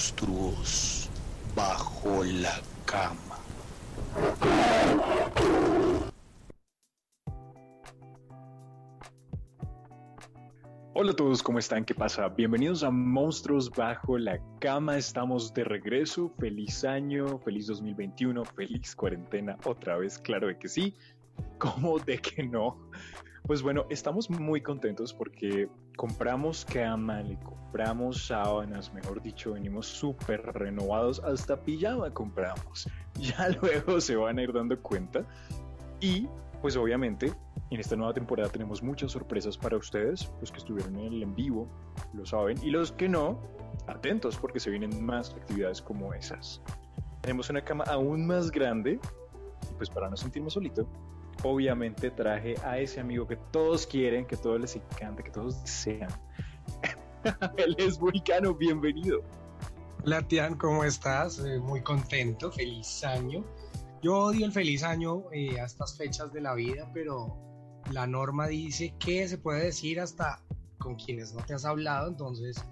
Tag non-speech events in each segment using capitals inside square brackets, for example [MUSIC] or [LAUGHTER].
monstruos bajo la cama. Hola a todos, ¿cómo están? ¿Qué pasa? Bienvenidos a Monstruos Bajo la Cama. Estamos de regreso. Feliz año, feliz 2021, feliz cuarentena. Otra vez, claro de que sí. ¿Cómo de que no? Pues bueno, estamos muy contentos porque compramos cama, le compramos sábanas, mejor dicho, venimos súper renovados, hasta pijama compramos. [LAUGHS] Ya luego se van a ir dando cuenta. Y pues obviamente en esta nueva temporada tenemos muchas sorpresas para ustedes, los que estuvieron en el en vivo lo saben, y los que no, atentos porque se vienen más actividades como esas. Tenemos una cama aún más grande, y pues para no sentirme solito, obviamente traje a ese amigo que todos quieren, que todos les encanta, que todos desean. [LAUGHS] Él es Vulcano, bienvenido. Hola Tian, ¿cómo estás? Eh, muy contento, feliz año. Yo odio el feliz año eh, a estas fechas de la vida, pero la norma dice que se puede decir hasta con quienes no te has hablado, entonces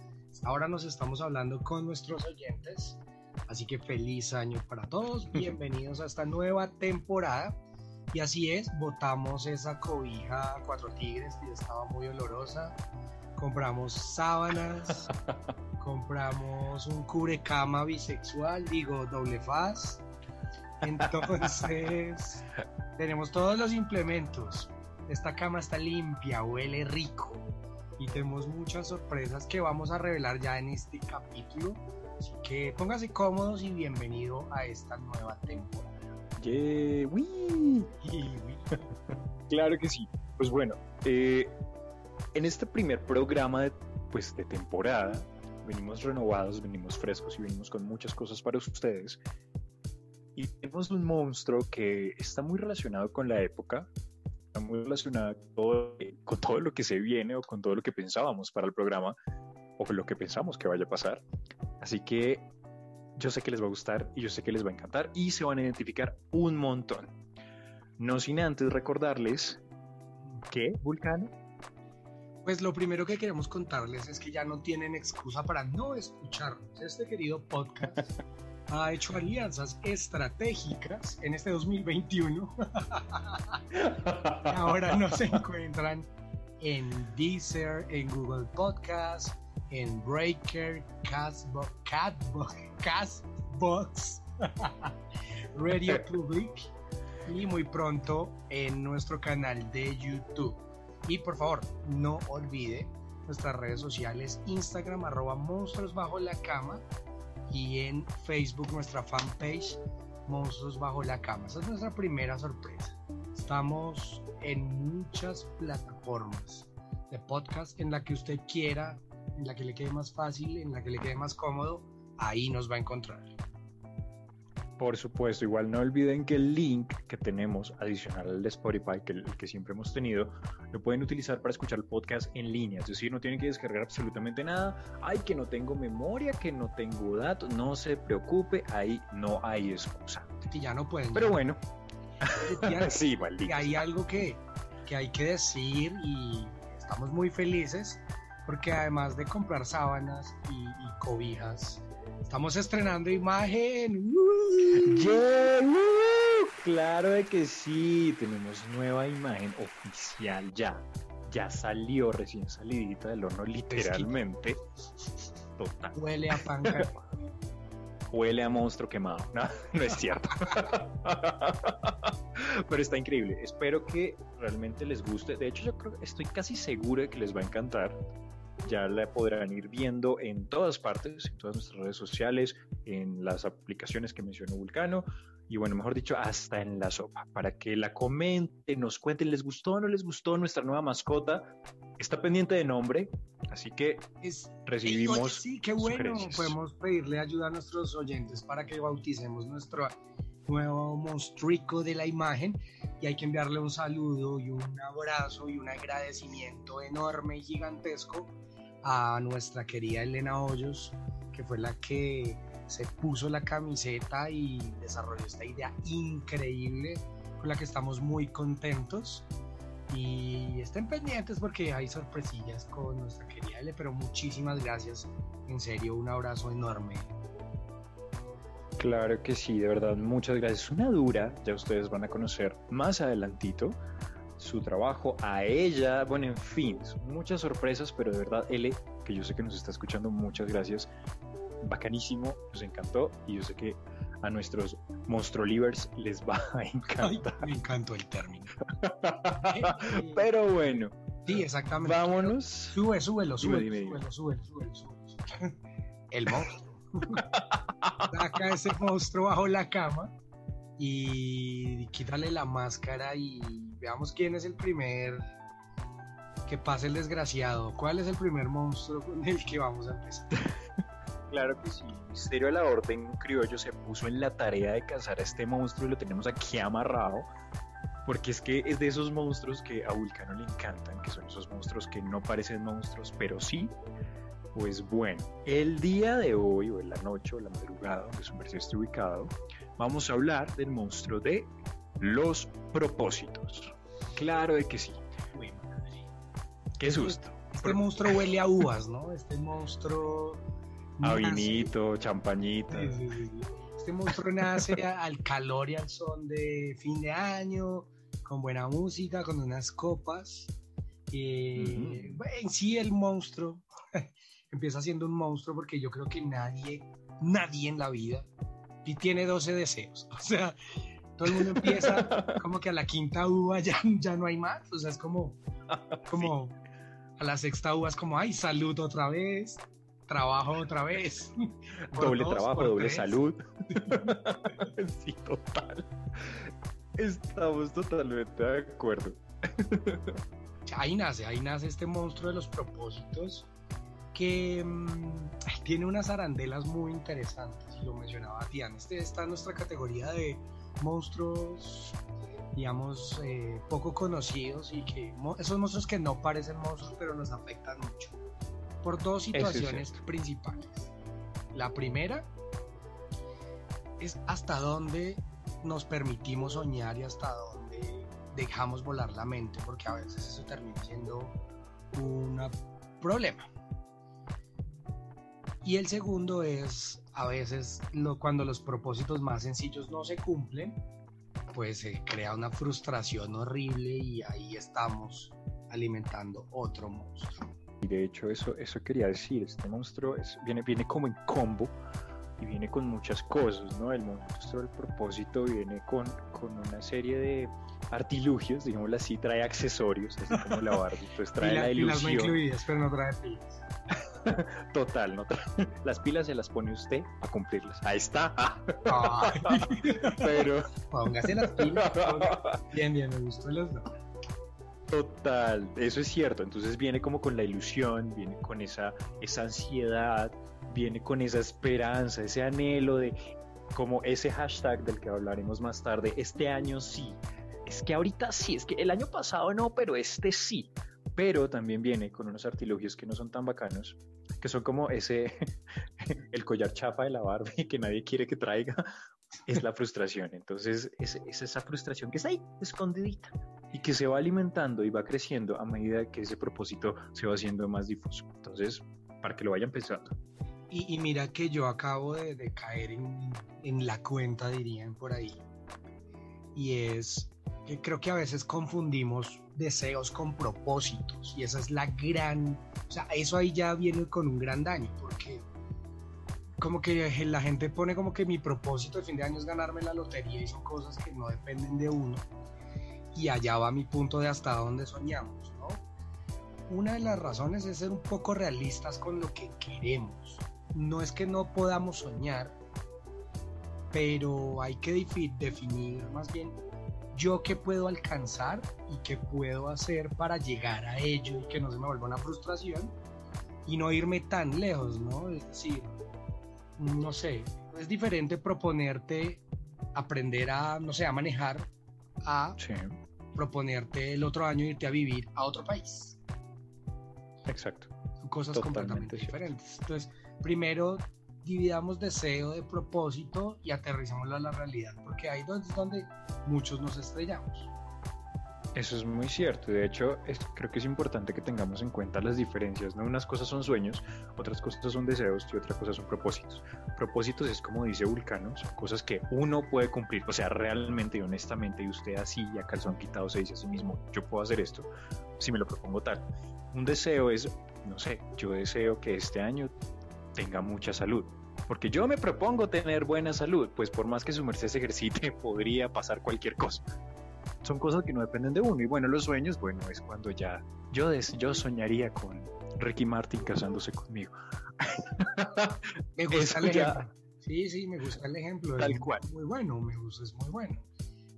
ahora nos estamos hablando con nuestros oyentes. Así que feliz año para todos, bienvenidos a esta nueva temporada. Y así es, botamos esa cobija Cuatro Tigres que estaba muy olorosa. Compramos sábanas, [LAUGHS] compramos un cubrecama bisexual, digo doble faz. Entonces, [LAUGHS] tenemos todos los implementos. Esta cama está limpia, huele rico y tenemos muchas sorpresas que vamos a revelar ya en este capítulo. Así que póngase cómodos y bienvenido a esta nueva temporada. Yeah, [LAUGHS] claro que sí. Pues bueno, eh, en este primer programa de, pues, de temporada venimos renovados, venimos frescos y venimos con muchas cosas para ustedes. Y tenemos un monstruo que está muy relacionado con la época, está muy relacionado con todo, con todo lo que se viene o con todo lo que pensábamos para el programa o con lo que pensamos que vaya a pasar. Así que yo sé que les va a gustar y yo sé que les va a encantar y se van a identificar un montón. No sin antes recordarles que Vulcano. Pues lo primero que queremos contarles es que ya no tienen excusa para no escucharnos. Este querido podcast [LAUGHS] ha hecho alianzas estratégicas en este 2021. [LAUGHS] Ahora nos encuentran en Deezer, en Google Podcast, en Breaker, Castbox, Castbox, [LAUGHS] Radio [LAUGHS] Public y muy pronto en nuestro canal de YouTube. Y por favor, no olvide nuestras redes sociales, Instagram arroba monstruos bajo la cama y en Facebook nuestra fanpage Monstruos bajo la cama. Esa es nuestra primera sorpresa. Estamos en muchas plataformas de podcast en la que usted quiera, en la que le quede más fácil, en la que le quede más cómodo, ahí nos va a encontrar. Por supuesto, igual no olviden que el link que tenemos adicional al de Spotify, que el que siempre hemos tenido, lo pueden utilizar para escuchar el podcast en línea. Es decir, no tienen que descargar absolutamente nada. Ay, que no tengo memoria, que no tengo datos. No se preocupe, ahí no hay excusa. Que ya no pueden. Pero bueno. sí, [LAUGHS] maldito. Y hay algo que, que hay que decir y estamos muy felices porque además de comprar sábanas y, y cobijas, Estamos estrenando imagen. [LAUGHS] Claro de que sí, tenemos nueva imagen oficial ya. Ya salió recién salidita del horno, literalmente. Total. Huele a pan [LAUGHS] Huele a monstruo quemado. No, [LAUGHS] no es cierto. Pero está increíble. Espero que realmente les guste. De hecho, yo creo, estoy casi seguro de que les va a encantar ya la podrán ir viendo en todas partes, en todas nuestras redes sociales, en las aplicaciones que mencionó Vulcano, y bueno, mejor dicho, hasta en la sopa, para que la comenten, nos cuenten, ¿les gustó o no les gustó nuestra nueva mascota? Está pendiente de nombre, así que es, recibimos. sí, qué bueno, podemos pedirle ayuda a nuestros oyentes para que bauticemos nuestro nuevo monstruico de la imagen y hay que enviarle un saludo y un abrazo y un agradecimiento enorme y gigantesco a nuestra querida Elena Hoyos, que fue la que se puso la camiseta y desarrolló esta idea increíble con la que estamos muy contentos. Y estén pendientes porque hay sorpresillas con nuestra querida L, pero muchísimas gracias. En serio, un abrazo enorme Claro que sí, de verdad, muchas gracias. Una dura, ya ustedes van a conocer más adelantito su trabajo, a ella, bueno, en fin, muchas sorpresas, pero de verdad, L, que yo sé que nos está escuchando, muchas gracias. Bacanísimo, nos encantó y yo sé que a nuestros monstruo livers les va a encantar. me encantó el término. [LAUGHS] pero bueno. Sí, exactamente. Vámonos. Sube, súbelo, súbelo, súbelo, súbelo, [LAUGHS] El monstruo. [LAUGHS] Saca ese monstruo bajo la cama y quítale la máscara y veamos quién es el primer que pase el desgraciado. ¿Cuál es el primer monstruo con el que vamos a empezar? Claro que sí, Misterio de la Orden Criollo se puso en la tarea de cazar a este monstruo y lo tenemos aquí amarrado. Porque es que es de esos monstruos que a Vulcano le encantan, que son esos monstruos que no parecen monstruos, pero sí. Pues bueno, el día de hoy, o en la noche, o la madrugada, donde su merced esté ubicado, vamos a hablar del monstruo de los propósitos. Claro de que sí. Qué este susto. Este, monstruo huele a uvas, ¿no? Este monstruo. A vinito, champañita. este monstruo nace al calor y al son de fin de año, con buena música, con unas copas. Eh, en sí, el monstruo empieza siendo un monstruo porque yo creo que nadie, nadie en la vida y tiene 12 deseos. [LAUGHS] O sea, todo el mundo empieza [LAUGHS] como que a la quinta uva ya, ya no hay más. O sea, es como, como a la sexta uva es como, ay, salud otra vez, trabajo otra vez. [LAUGHS] doble trabajo, doble salud. sí, total. Estamos totalmente de acuerdo. ahí nace, ahí nace este monstruo de los propósitos que mm, tiene unas arandelas muy interesantes, y lo mencionaba Tian. Este está en nuestra categoría de monstruos, digamos, eh, poco conocidos y que esos monstruos que no parecen monstruos, pero nos afectan mucho, por dos situaciones principales. La primera es hasta dónde nos permitimos soñar y hasta dónde dejamos volar la mente, porque a veces eso termina siendo un problema. Y el segundo es, a veces, lo, cuando los propósitos más sencillos no se cumplen, pues se crea una frustración horrible y ahí estamos alimentando otro monstruo. Y de hecho eso, eso quería decir, este monstruo es, viene, viene como en combo y viene con muchas cosas, ¿no? El monstruo del propósito viene con, con una serie de artilugios, digámoslo así, trae accesorios, así como la Barbie, pues [LAUGHS] trae la, ilusión. no incluidas, pero no trae pilas. [LAUGHS] Total, no [LAUGHS] las pilas se las pone usted a cumplirlas. Ahí está. [LAUGHS] Pero. Póngase las pilas. Bien, bien, me gustó los dos. Total, eso es cierto. Entonces viene como con la ilusión, viene con esa, esa ansiedad, viene con esa esperanza, ese anhelo de como ese hashtag del que hablaremos más tarde, este año sí. Es que ahorita sí, es que el año pasado no, pero este sí pero también viene con unos artilugios que no son tan bacanos, que son como ese, [LAUGHS] el collar chafa de la Barbie [LAUGHS] que nadie quiere que traiga, [LAUGHS] es la frustración. Entonces es, es, esa frustración que está ahí, escondidita, y que se va alimentando y va creciendo a medida que ese propósito se va haciendo más difuso. Entonces, para que lo vayan pensando. Y, mira que yo acabo de, de caer en, en la cuenta, dirían por ahí, y es que creo que a veces confundimos deseos con propósitos y esa es la gran, o sea, eso ahí ya viene con un gran daño porque como que la gente pone como que mi propósito de fin de año es ganarme la lotería y son cosas que no dependen de uno y allá va mi punto de hasta dónde soñamos, ¿no? Una de las razones es ser un poco realistas con lo que queremos. No es que no podamos soñar, pero hay que definir más bien yo qué puedo alcanzar y qué puedo hacer para llegar a ello y que no se me vuelva una frustración y no irme tan lejos, ¿no? Es decir, no sé, es diferente proponerte aprender a, no sé, a manejar, a proponerte el otro año irte a vivir a otro país. Exacto. Son cosas completamente diferentes. Entonces, primero dividamos deseo de propósito y aterricémoslo a la realidad, porque ahí es donde muchos nos estrellamos. Eso es muy cierto. De hecho, creo que es importante que tengamos en cuenta las diferencias. ¿no? Unas cosas son sueños, otras cosas son deseos y otras cosas son propósitos. Propósitos es como dice Vulcano, son cosas que uno puede cumplir. O sea, realmente y honestamente, y usted así y a calzón quitado se dice a sí mismo, yo puedo hacer esto si me lo propongo tal. Un deseo es, no sé, yo deseo que este año tenga mucha salud. Porque yo me propongo tener buena salud, pues por más que su merced se ejercite, [LAUGHS] podría pasar cualquier cosa son cosas que no dependen de uno. Y bueno, los sueños, bueno, es cuando ya yo, yo soñaría con Ricky Martin casándose conmigo. [LAUGHS] me gusta el ejemplo. Sí, sí, me gusta el ejemplo. Tal cual. Muy bueno, me gusta, es muy bueno.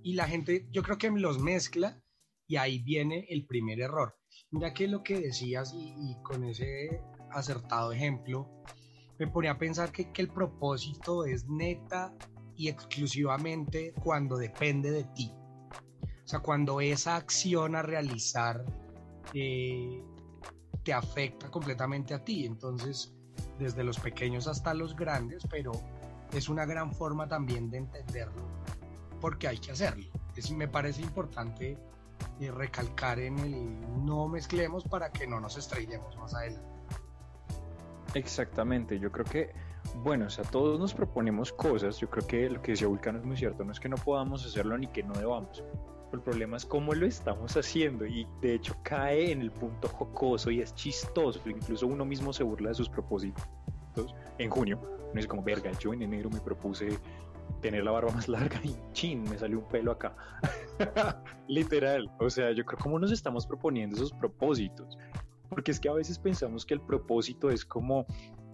Y la gente, yo creo que los mezcla y ahí viene el primer error. Mira que lo que decías y, con ese acertado ejemplo, me ponía a pensar que, que el propósito es neta y exclusivamente cuando depende de ti. O sea, cuando esa acción a realizar eh, te afecta completamente a ti. Entonces, desde los pequeños hasta los grandes, pero es una gran forma también de entenderlo porque hay que hacerlo. Me parece importante eh, recalcar en el no mezclemos para que no nos estrellemos más adelante. Exactamente, yo creo que, bueno, o sea, todos nos proponemos cosas, yo creo que lo que decía Vulcano es muy cierto, no es que no podamos hacerlo ni que no debamos, el problema es cómo lo estamos haciendo y de hecho cae en el punto jocoso y es chistoso. Incluso uno mismo se burla de sus propósitos. En junio, uno dice como, verga, yo en enero me propuse tener la barba más larga y chin, me salió un pelo acá. [LAUGHS] Literal. O sea, yo creo cómo nos estamos proponiendo esos propósitos. Porque es que a veces pensamos que el propósito es como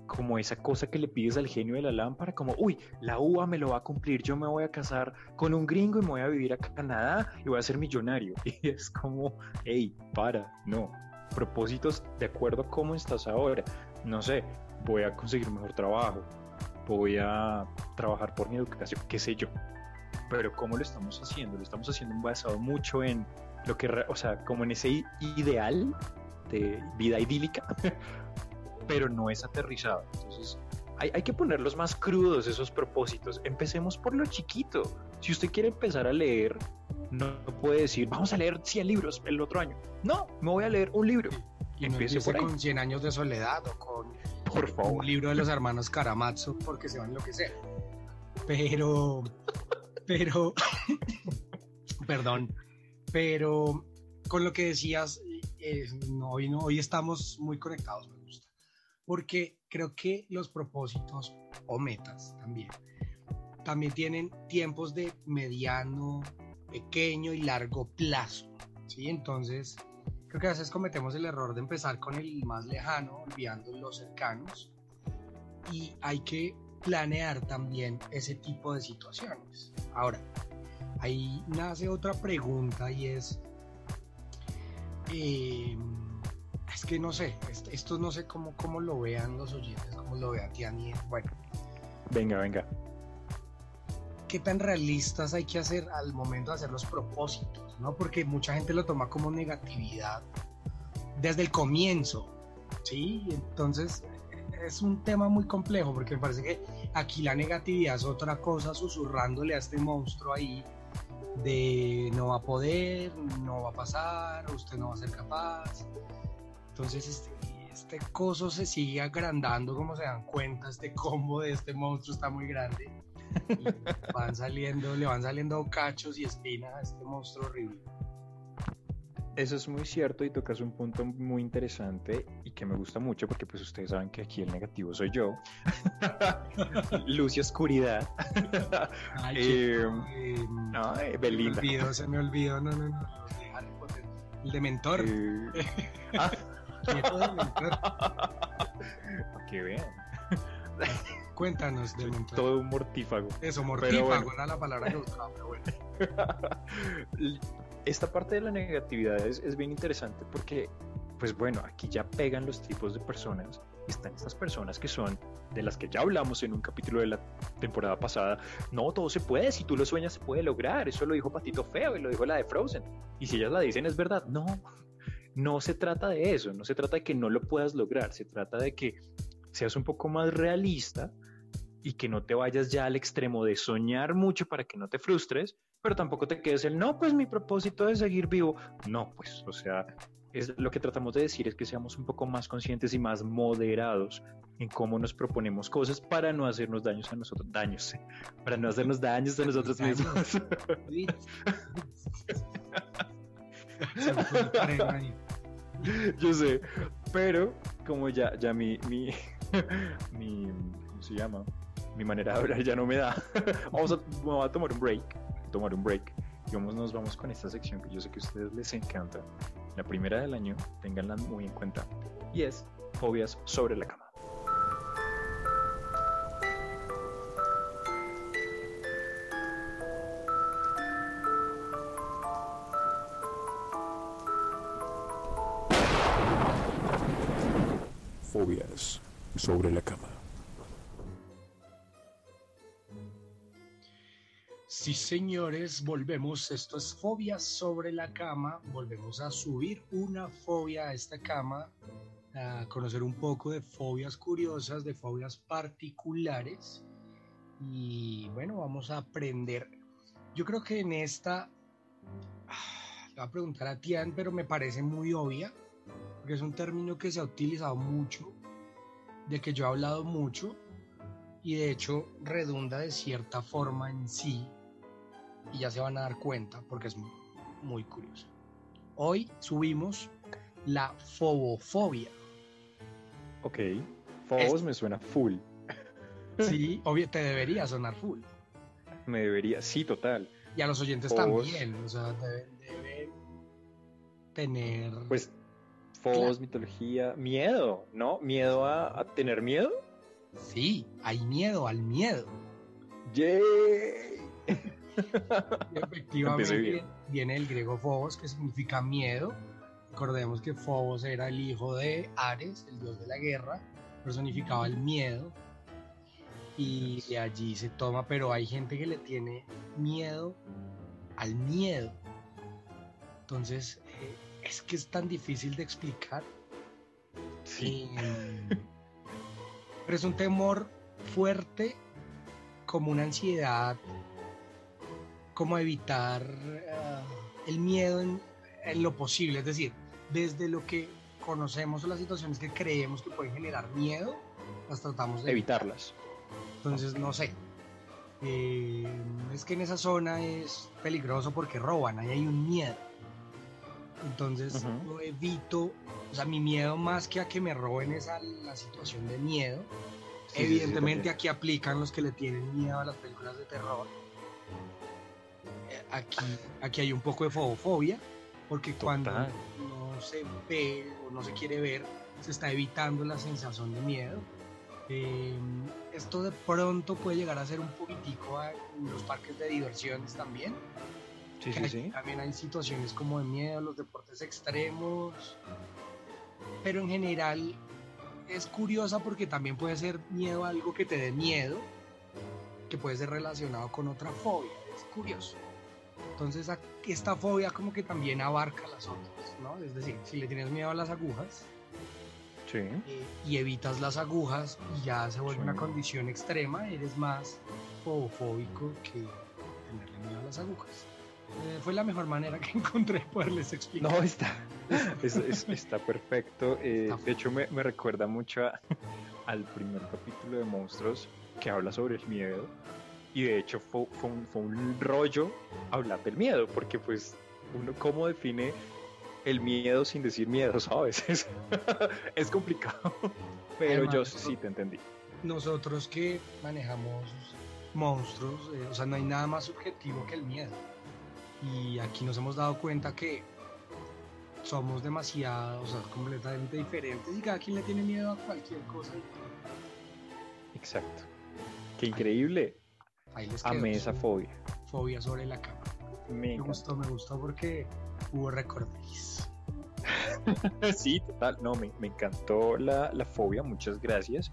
como esa cosa que le pides al genio de la lámpara, como, uy, la uva me lo va a cumplir, yo me voy a casar con un gringo y me voy a vivir a Canadá y voy a ser millonario. [LAUGHS] Y es como, hey, para, no. Propósitos de acuerdo a cómo estás ahora. No sé, voy a conseguir mejor trabajo, voy a trabajar por mi educación, qué sé yo. Pero ¿cómo lo estamos haciendo? Lo estamos haciendo basado mucho en lo que, o sea, como en ese ideal de vida idílica [LAUGHS] pero no es aterrizado. Entonces, hay, hay, que ponerlos más crudos esos propósitos. Empecemos por lo chiquito. Si usted quiere empezar a leer, no puede decir, vamos a leer 100 libros el otro año. No, me voy a leer un libro. Y empiece por con 100 años de soledad o con por favor. un libro de los hermanos Karamazov porque se van lo que sea. Pero, pero, [LAUGHS] perdón, pero con lo que decías, eh, hoy, no, hoy estamos muy conectados porque creo que los propósitos o metas también, también tienen tiempos de mediano, pequeño y largo plazo, ¿sí? Entonces, creo que a veces cometemos el error de empezar con el más lejano, olvidando los cercanos, y hay que planear también ese tipo de situaciones. Ahora, ahí nace otra pregunta y es, eh, es que no sé, esto no sé cómo, cómo lo vean los oyentes, cómo lo vea Tiani. Bueno. Venga, venga. ¿Qué tan realistas hay que hacer al momento de hacer los propósitos? ¿no? Porque mucha gente lo toma como negatividad desde el comienzo. ¿sí? Entonces es un tema muy complejo porque me parece que aquí la negatividad es otra cosa susurrándole a este monstruo ahí de no va a poder, no va a pasar, usted no va a ser capaz. Entonces este, este coso se sigue agrandando, como se dan cuenta, este combo de este monstruo está muy grande. Y [LAUGHS] van saliendo, le van saliendo cachos y espinas a este monstruo horrible. Eso es muy cierto y tocas un punto muy interesante y que me gusta mucho porque pues ustedes saben que aquí el negativo soy yo. [LAUGHS] Luz y oscuridad. Ay, eh, ay, Belinda. Se me olvidó, se me olvidó, no, no, no, el de mentor. Eh, [LAUGHS] ah. [LAUGHS] Para que vean. Cuéntanos de Todo un mortífago. Eso, mortífago era la palabra que buscaba, pero bueno. [LAUGHS] Esta parte de la negatividad es, es bien interesante porque, pues bueno, aquí ya pegan los tipos de personas están estas personas que son de las que ya hablamos en un capítulo de la temporada pasada. No, todo se puede, si tú lo sueñas se puede lograr. Eso lo dijo Patito Feo y lo dijo la de Frozen. Y si ellas la dicen es verdad. No, no se trata de eso, no se trata de que no lo puedas lograr, se trata de que seas un poco más realista y que no te vayas ya al extremo de soñar mucho para que no te frustres, pero tampoco te quedes el no, pues mi propósito es seguir vivo. No, pues, o sea, es lo que tratamos de decir es que seamos un poco más conscientes y más moderados en cómo nos proponemos cosas para no hacernos daños a nosotros, daños, [LAUGHS] para no hacernos daños a nosotros mismos. [LAUGHS] [LAUGHS] Yo sé, pero como ya, ya mi, mi, [LAUGHS] mi, ¿cómo se llama? Mi manera de hablar ya no me da. [LAUGHS] Vamos a, tomar un break, tomar un break. Y vamos, nos vamos con esta sección que yo sé que a ustedes les encanta. La primera del año, tenganla muy en cuenta. Y es fobias sobre la cama. Sobre la cama. Sí, señores, volvemos. Esto es Fobias sobre la cama. Volvemos a subir una fobia a esta cama, a conocer un poco de fobias curiosas, de fobias particulares. Y bueno, vamos a aprender. Yo creo que en esta, ah, voy a preguntar a Tian, pero me parece muy obvia, porque es un término que se ha utilizado mucho, de que yo he hablado mucho, y de hecho redunda de cierta forma en sí, y ya se van a dar cuenta porque es muy curioso. Hoy subimos la fobofobia. Ok, fobos me suena full. Sí, [LAUGHS] obvio, te debería sonar full. Me debería, sí, total. Y a los oyentes también, o sea, deben, tener... Pues, fobos, mitología, miedo, ¿no? ¿Miedo a, tener miedo? Sí, hay miedo al miedo. ¡Yay! [LAUGHS] efectivamente viene el griego Phobos, que significa miedo. Recordemos que Phobos era el hijo de Ares, el dios de la guerra, personificaba el miedo. Y de allí se toma, pero hay gente que le tiene miedo al miedo. Entonces, es que es tan difícil de explicar. Sí. pero es un temor fuerte como una ansiedad cómo evitar eh, el miedo en, lo posible, es decir, desde lo que conocemos o las situaciones que creemos que pueden generar miedo, las tratamos de evitarlas. Entonces, no sé. Eh, es que en esa zona es peligroso porque roban, ahí hay un miedo. Entonces, yo evito, o sea, mi miedo más que a que me roben es a la situación de miedo. Evidentemente, aquí aplican los que le tienen miedo a las películas de terror aquí, aquí hay un poco de fobofobia, porque cuando no se ve o no se quiere ver, se está evitando la sensación de miedo. Em, esto de pronto puede llegar a ser un poquitico en los parques de diversiones también. Sí, sí, sí. También hay situaciones como de miedo, los deportes extremos. Pero en general es curiosa porque también puede ser miedo a algo que te dé miedo, que puede ser relacionado con otra fobia. Es curioso. Entonces esta fobia como que también abarca las otras, ¿no? Es decir, si le tienes miedo a las agujas eh, y evitas las agujas y ya se vuelve una condición extrema, eres más fobofóbico que tenerle miedo a las agujas. Eh, fue la mejor manera que [LAUGHS] encontré poderles explicar. No, está, [LAUGHS] está perfecto. Eh, de hecho, me, me recuerda mucho al primer capítulo de Monstruos que habla sobre el miedo y de hecho fue, un, rollo hablar del miedo, porque pues uno cómo define el miedo sin decir miedo, [LAUGHS] ¿sabes? Es, complicado, pero yo sí te entendí. Nosotros que manejamos monstruos, eh, o sea, no hay nada más subjetivo que el miedo. Y aquí nos hemos dado cuenta que somos demasiado, o sea, completamente diferentes y cada quien le tiene miedo a cualquier cosa. Exacto. Qué increíble. Ahí les Amé esa fobia. Fobia sobre la cama. Me, gustó, me gustó porque hubo recordéis. [LAUGHS] sí, total. No, me, encantó la, fobia. Muchas gracias.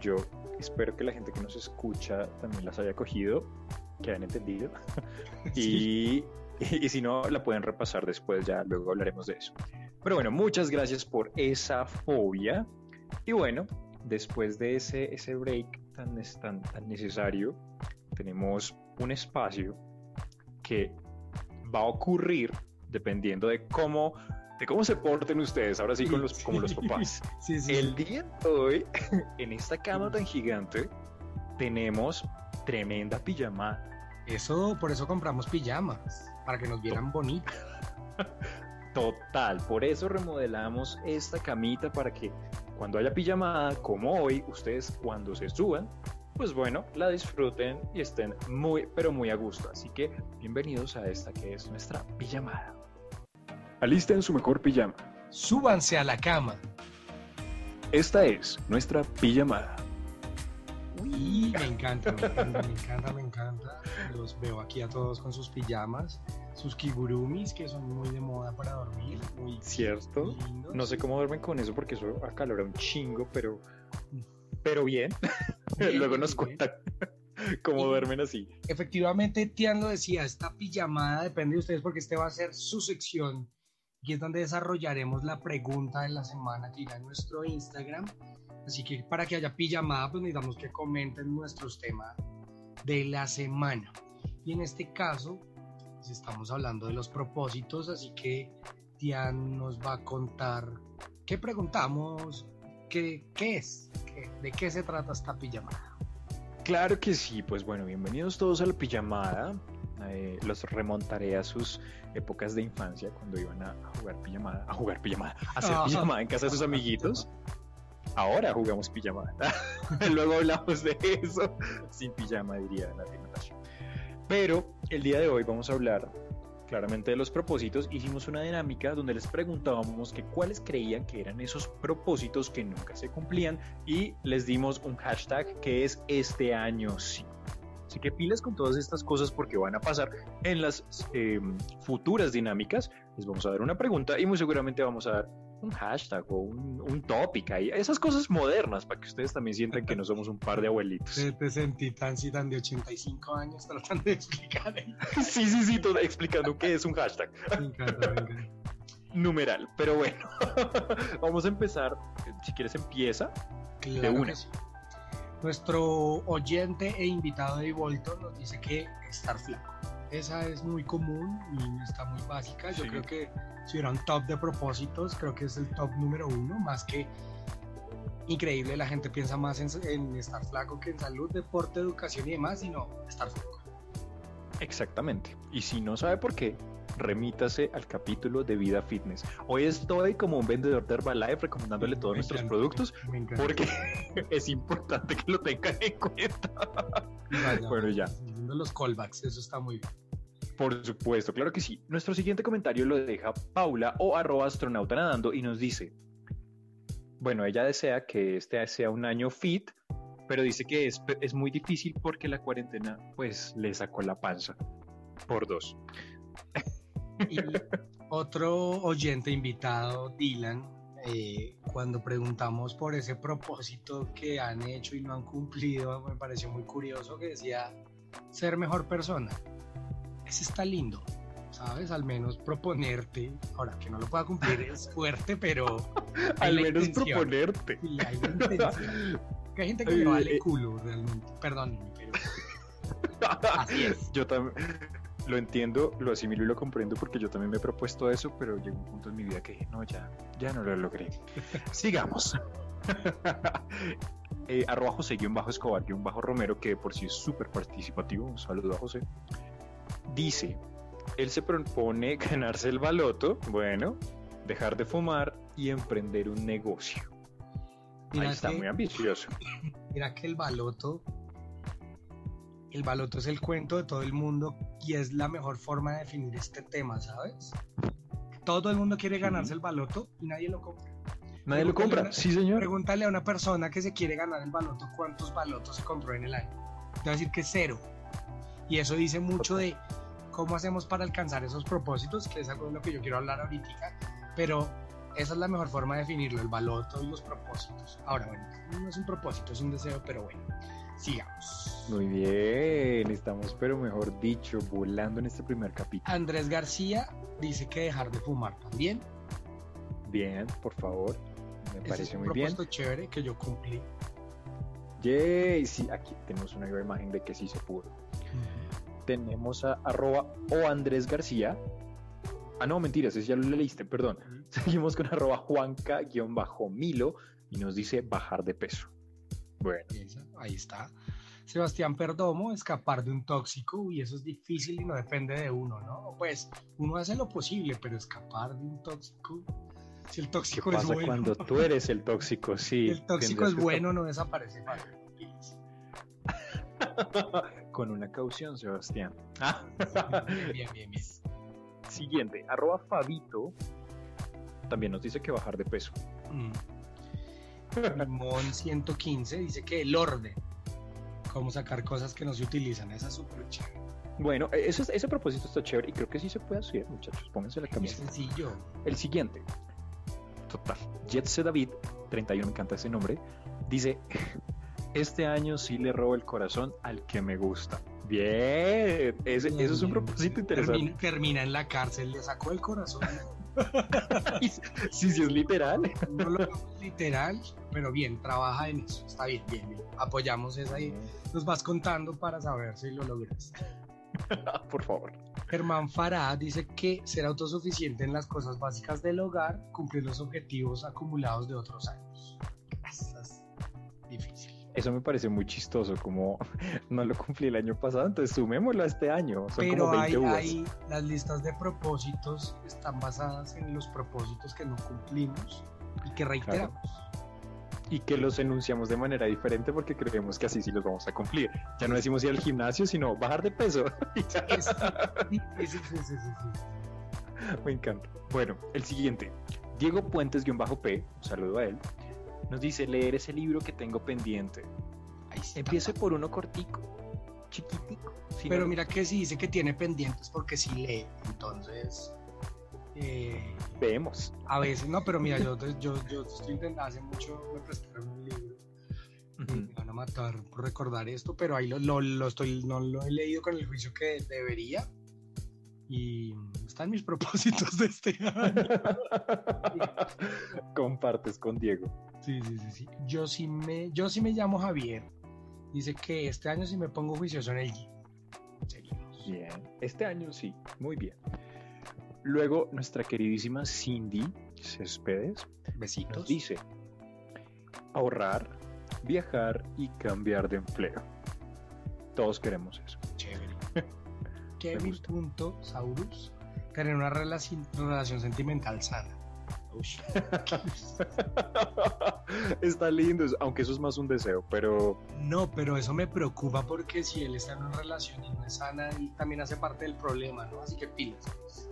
Yo espero que la gente que nos escucha también las haya cogido, que hayan entendido. [LAUGHS] y, y, si no, la pueden repasar después, ya luego hablaremos de eso. Pero bueno, muchas gracias por esa fobia. Y bueno, después de ese, ese break tan, tan, tan necesario, tenemos un espacio que va a ocurrir dependiendo de cómo, de cómo se porten ustedes, ahora sí, con los, como los papás. [LAUGHS] Sí, sí, El día de hoy, en esta cama tan gigante, tenemos tremenda pijamada. Eso, por eso compramos pijamas, para que nos vieran bonitos. [LAUGHS] Total, por eso remodelamos esta camita para que cuando haya pijamada, como hoy, ustedes cuando se suban, pues bueno, la disfruten y estén muy, pero muy a gusto. Así que bienvenidos a esta que es nuestra pijamada. Alisten su mejor pijama. Súbanse a la cama. Esta es nuestra pijamada. Uy, me encanta, me encanta, me encanta, me encanta. Los veo aquí a todos con sus pijamas, sus kigurumis que son muy de moda para dormir, muy ¿Cierto? lindos. No sé cómo duermen con eso porque eso acalora un chingo, pero, pero bien. Bien, [LAUGHS] [LAUGHS] Luego nos cuentan cómo duermen así. Efectivamente, Tian lo decía, esta pijamada depende de ustedes porque este va a ser su sección y es donde desarrollaremos la pregunta de la semana que irá en nuestro Instagram. Así que para que haya pijamada, pues necesitamos que comenten nuestros temas de la semana. Y en este caso, pues estamos hablando de los propósitos, así que Tian nos va a contar qué preguntamos, qué, qué es, qué- de qué se trata esta pijamada. Claro que sí, pues bueno, bienvenidos todos a la pijamada. Eh, los remontaré a sus épocas de infancia cuando iban a, a jugar pijamada, a jugar pijamada, a hacer Ah. pijamada en casa de sus [LAUGHS] amiguitos. Ahora jugamos pijamada. [LAUGHS] Luego hablamos de eso sin pijama, diría Nati Natasha. Pero el día de hoy vamos a hablar claramente de los propósitos. Hicimos una dinámica donde les preguntábamos que cuáles creían que eran esos propósitos que nunca se cumplían y les dimos un hashtag que es este año sí. Así que pilas con todas estas cosas porque van a pasar en las eh, futuras dinámicas. Les vamos a dar una pregunta y muy seguramente vamos a dar un hashtag o un, un topic ahí. Esas cosas modernas para que ustedes también sientan que no somos un par de abuelitos. Te, te sentí tan, tan de 85 años tratando de explicar. [LAUGHS] Sí, sí, sí, todo explicando qué es un hashtag. Me encanta, me encanta. Numeral. Pero bueno, [LAUGHS] vamos a empezar. Si quieres, empieza. Claro una. que sí. Nuestro oyente e invitado de Volto nos dice que estar flaco. Esa es muy común y está muy básica. Yo Sí. creo que si hubiera un top de propósitos, creo que es el top número uno, más que increíble. La gente piensa más en, en estar flaco que en salud, deporte, educación y demás, sino estar flaco. Exactamente. Y si no sabe por qué, remítase al capítulo de Vida Fitness. Hoy estoy como un vendedor de Herbalife recomendándole todos Me nuestros encanta, productos porque [LAUGHS] es importante que lo tengan en cuenta. Vaya, Bueno, ya. Haciendo Los callbacks, eso está muy bien. Por supuesto, claro que sí. Nuestro siguiente comentario lo deja Paula o arroba astronauta nadando y nos dice, bueno, ella desea que este sea un año fit, pero dice que es, es muy difícil porque la cuarentena pues le sacó la panza por dos. Y otro oyente invitado, Dylan, eh, cuando preguntamos por ese propósito que han hecho y no han cumplido, me pareció muy curioso que decía ser mejor persona. Ese está lindo, ¿sabes? Al menos proponerte. Ahora, que no lo pueda cumplir es [LAUGHS] fuerte, pero Al menos intención. proponerte. Sí, hay gente que le vale culo realmente. Perdón, pero así es. [LAUGHS] Yo también lo entiendo, lo asimilo y lo comprendo porque yo también me he propuesto eso, pero llegó un punto en mi vida que dije, no, ya, ya no lo logré. [LAUGHS] Sigamos. Eh, arroba José guion bajo Escobar guion bajo Romero, que de por sí es súper participativo, un saludo a José. Dice, él se propone [LAUGHS] ganarse el baloto, bueno, dejar de fumar y emprender un negocio. Mira Ahí está, que- muy ambicioso. [LAUGHS] Mira que el baloto, el baloto es el cuento de todo el mundo y es la mejor forma de definir este tema, ¿sabes? Todo el mundo quiere ganarse el baloto y nadie lo compra. Nadie lo compra, sí señor. Pregúntale a una persona que se quiere ganar el baloto cuántos balotos se compró en el año. Te va a decir que cero. Y eso dice mucho de cómo hacemos para alcanzar esos propósitos, que es algo de lo que yo quiero hablar ahorita, pero esa es la mejor forma de definirlo, el baloto y los propósitos. Ahora, bueno, no es un propósito, es un deseo, pero bueno, sigamos. Muy bien, estamos, pero mejor dicho, volando en este primer capítulo. Andrés García dice que dejar de fumar también. Bien, por favor, me Ese parece es un muy bien. propósito chévere que yo cumplí. Yay, sí, aquí tenemos una nueva imagen de que sí se pudo. Tenemos a arroba o Andrés García. Ah, no, mentiras, ese ya lo leíste, perdón. [LAUGHS] Seguimos con arroba Juanca-Milo y nos dice bajar de peso. Bueno, ahí está. Sebastián Perdomo, escapar de un tóxico, y eso es difícil y no depende de uno, ¿no? Pues uno hace lo posible, pero escapar de un tóxico, si el ¿qué tóxico es pasa bueno, cuando tú eres el tóxico? Sí. el tóxico es bueno, no desaparece [LAUGHS] Con una caución, Sebastián. Bien, bien, bien, bien. Siguiente, arroba Fabito. También nos dice que bajar de peso. Mm. Limón 115 dice que el orden, cómo sacar cosas que no se utilizan, esa es súper chévere. Bueno, eh, ese, ese propósito está chévere y creo que sí se puede hacer, muchachos. Pónganse la Es camiseta. sencillo. El siguiente. Total. Jetse David, 31, me encanta ese nombre. Dice: [LAUGHS] Este año sí le robo el corazón al que me gusta. Bien. Ese, eso es un propósito interesante. Termina, termina en la cárcel, le sacó el corazón. [LAUGHS] Sí, sí, es literal. No lo hago literal, pero bien, trabaja en eso. Está bien, bien, bien. Apoyamos esa y nos vas contando para saber si lo logras. [LAUGHS] Por favor. Germán Farah dice que ser autosuficiente en las cosas básicas del hogar, cumplir los objetivos acumulados de otros años. Eso es difícil. Eso me parece muy chistoso, como [LAUGHS] no lo cumplí el año pasado, entonces sumémoslo a este año. Son Pero como 20 hay, hay- las listas de propósitos están basadas en los propósitos que no cumplimos y que reiteramos. Y que los enunciamos de manera diferente porque creemos que así sí los vamos a cumplir. Ya no decimos ir al gimnasio, sino bajar de peso. [LAUGHS] Sí, sí, sí. Me encanta. Bueno, el siguiente. Diego Puentes-P, un saludo a él, nos dice leer ese libro que tengo pendiente. Empiece por uno cortico, chiquitico. Pero no- mira que si dice que tiene pendientes porque sí lee, entonces eh, Vemos. a veces no, pero mira, yo, yo, yo estoy intentando, hace mucho me prestaron un libro me van a matar por recordar esto, pero ahí lo, lo, lo estoy, no lo he leído con el juicio que debería y están mis [LAUGHS] propósitos de este año. Compartes con Diego. Sí, sí, sí, sí. Yo sí me, yo sí me llamo Javier. Dice que este año sí me pongo juicioso en el gym. Seguimos. Bien. Este año sí, muy bien. Luego, nuestra queridísima Cindy Céspedes Besitos. nos dice ahorrar, viajar y cambiar de empleo. Todos queremos eso. Chévere. [LAUGHS] gusta. Kevin.saurus. Tener una relación, relación sentimental sana. Ush. [LAUGHS] [LAUGHS] Está lindo, aunque eso es más un deseo, pero No, pero eso me preocupa porque si él está en una relación y no es sana, y también hace parte del problema, ¿no? Así que pilas. pues.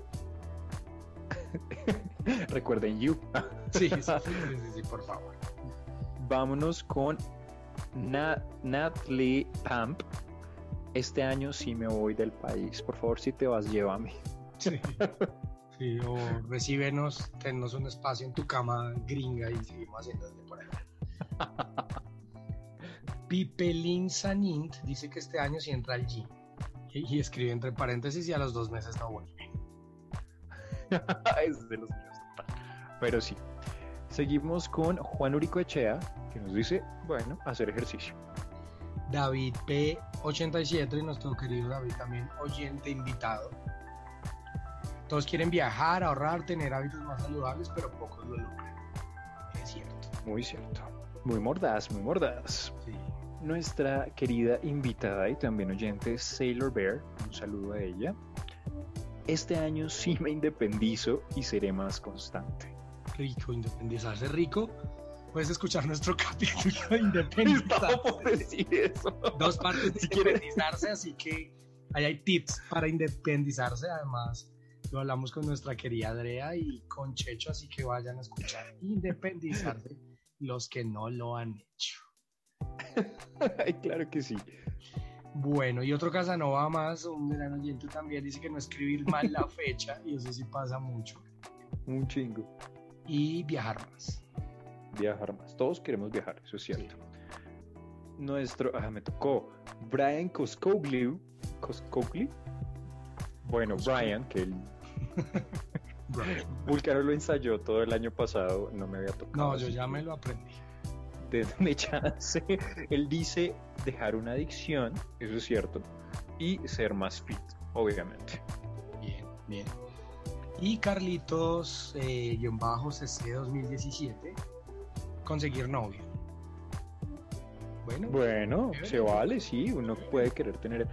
[LAUGHS] recuerden You. [LAUGHS] Sí, sí, sí, sí, sí, por favor. Vámonos con Na- Natalie Pamp. Este año sí me voy del país. Por favor, si te vas, llévame. Sí. [LAUGHS] Sí, o recíbenos, tennos un espacio en tu cama gringa y seguimos haciendo desde por ahí. Pipelin Sanint dice que este año sí entra al gym. Y, y escribe entre paréntesis y a los dos meses no vuelve. [LAUGHS] es de los míos. Pero sí. Seguimos con Juan Urico Echea, que nos dice, bueno, hacer ejercicio. David P87 y nuestro querido David también oyente invitado. Todos quieren viajar, ahorrar, tener hábitos más saludables, pero pocos lo logran. Es cierto. Muy cierto. Muy mordaz, muy mordaz. Sí. Nuestra querida invitada y también oyente Sailor Bear, un saludo a ella. Este año sí me independizo y seré más constante. Rico, independizarse rico. Puedes escuchar nuestro [LAUGHS] capítulo de Estaba independizarse. por decir eso. Dos partes de Si quieres. independizarse, así que ahí hay tips para independizarse. Además, lo hablamos con nuestra querida Andrea y con Checho, así que vayan a escuchar independizarse los que no lo han hecho. [LAUGHS] Ay, claro que sí. Bueno, y otro Casanova más, un gran oyente también, dice que no escribir mal la fecha, y eso sí pasa mucho. Un chingo. Y viajar más. Viajar más. Todos queremos viajar, eso es cierto. Nuestro, ah, me tocó Brian Koskoglu. Koskoglu. Bueno, Brian, que el [LAUGHS] Vulcano lo ensayó todo el año pasado, no me había tocado. No, yo ya me lo aprendí. Denme [LAUGHS] chance. Él dice dejar una adicción, eso es cierto, y ser más fit, obviamente. Bien, bien. Y Carlitos, eh, guion bajo CC 2017, conseguir novio. Bueno, Bueno, se vale, sí, uno puede querer tener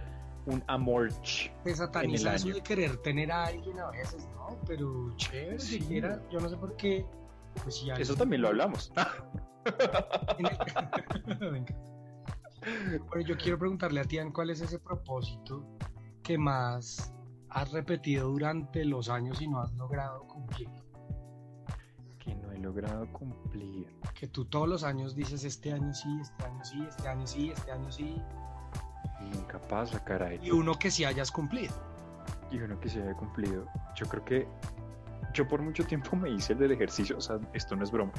un amor. se sataniza eso de querer tener a alguien a veces, ¿no? Pero chévere, Sí. siquiera, yo no sé por qué. Pues Eso también lo hablamos. encanta. [LAUGHS] Bueno, yo quiero preguntarle a Tian cuál es ese propósito que más has repetido durante los años y no has logrado cumplir. que no he logrado cumplir. Que tú todos los años dices este año sí, este año sí, este año sí, este año sí. Nunca pasa, caray. Y uno que sí hayas cumplido. y uno que se haya cumplido. Yo creo que yo por mucho tiempo me hice el del ejercicio, o sea, esto no es broma.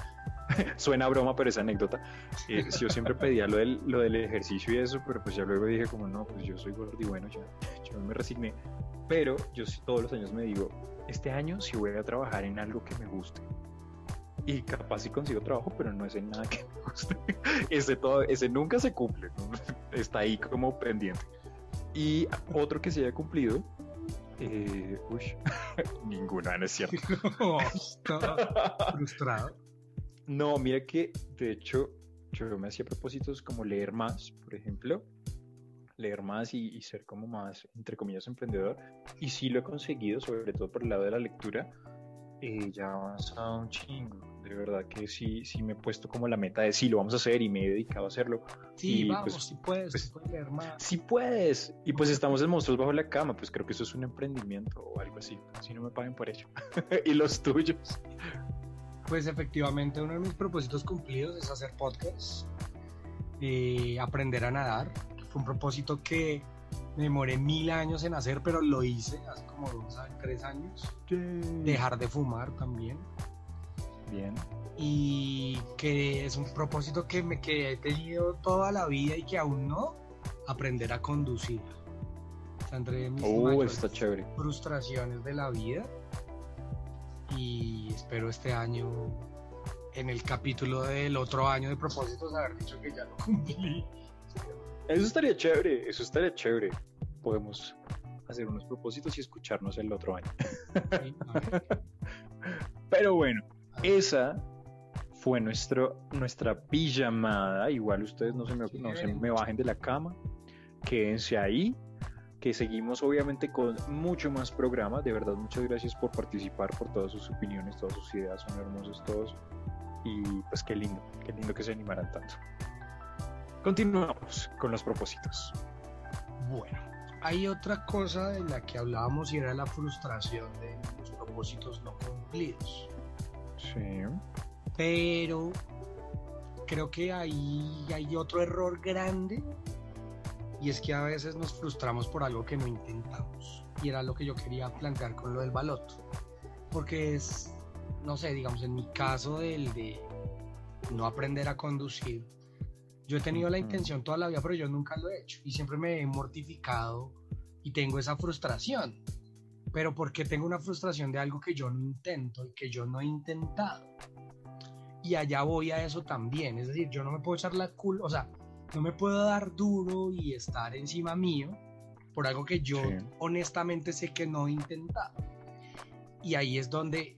[LAUGHS] Suena a broma, pero es anécdota. Eh, yo siempre pedía lo del, lo del ejercicio y eso, pero pues ya luego dije como no, pues yo soy gordo y bueno, ya, yo me resigné. Pero yo todos los años me digo, este año sí voy a trabajar en algo que me guste. Y capaz sí consigo trabajo, pero no es en nada que me guste. [LAUGHS] Ese, todo, ese nunca se cumple, ¿no? [LAUGHS] está ahí como pendiente. Y otro que se haya cumplido, eh, uy, [LAUGHS] ninguna, no es cierto. [LAUGHS] Está frustrado. No, mira que de hecho yo me hacía propósitos como leer más, por ejemplo, leer más y, y ser como más, entre comillas, emprendedor. Y sí lo he conseguido, sobre todo por el lado de la lectura. Eh, ya he avanzado un chingo. De verdad que sí, sí me he puesto como la meta de sí, lo vamos a hacer y me he dedicado a hacerlo. Sí, Y, vamos, pues, si puedes, pues, puedes leer más. Sí puedes. Y pues estamos en Monstruos Bajo la Cama, pues creo que eso es un emprendimiento o algo así. Si no me paguen por ello. [LAUGHS] y los tuyos. Pues efectivamente uno de mis propósitos cumplidos es hacer podcast, eh, aprender a nadar. Fue un propósito que me demoré mil años en hacer, pero lo hice hace como dos, tres años. Dejar de fumar también. Bien. Y que es un propósito que, me, que he tenido toda la vida y que aún no, aprender a conducir. O sea, entre mis Uh, mayores está chévere. frustraciones de la vida y espero este año en el capítulo del otro año de propósitos haber dicho que ya lo [LAUGHS] cumplí. Eso estaría chévere, eso estaría chévere. Podemos hacer unos propósitos y escucharnos el otro año. Sí. [LAUGHS] Pero bueno, esa fue nuestro, nuestra pijamada. Igual ustedes no se, me, no se me bajen de la cama. Quédense ahí. Que seguimos obviamente con mucho más programa. De verdad, muchas gracias por participar, por todas sus opiniones, todas sus ideas. Son hermosos todos. Y pues qué lindo, qué lindo que se animaran tanto. Continuamos con los propósitos. Bueno, hay otra cosa de la que hablábamos y era la frustración de los propósitos no cumplidos. Sí. Pero creo que ahí hay otro error grande y es que a veces nos frustramos por algo que no intentamos. Y era lo que yo quería plantear con lo del baloto. Porque es, no sé, digamos, en mi caso del de no aprender a conducir, yo he tenido la intención toda la vida, pero yo nunca lo he hecho. Y siempre me he mortificado y tengo esa frustración. Pero porque tengo una frustración de algo que yo no intento y que yo no he intentado y allá voy a eso también. Es decir, yo no me puedo echar la culpa, o sea, no me puedo dar duro y estar encima mío por algo que yo Sí. honestamente sé que no he intentado. Y ahí es donde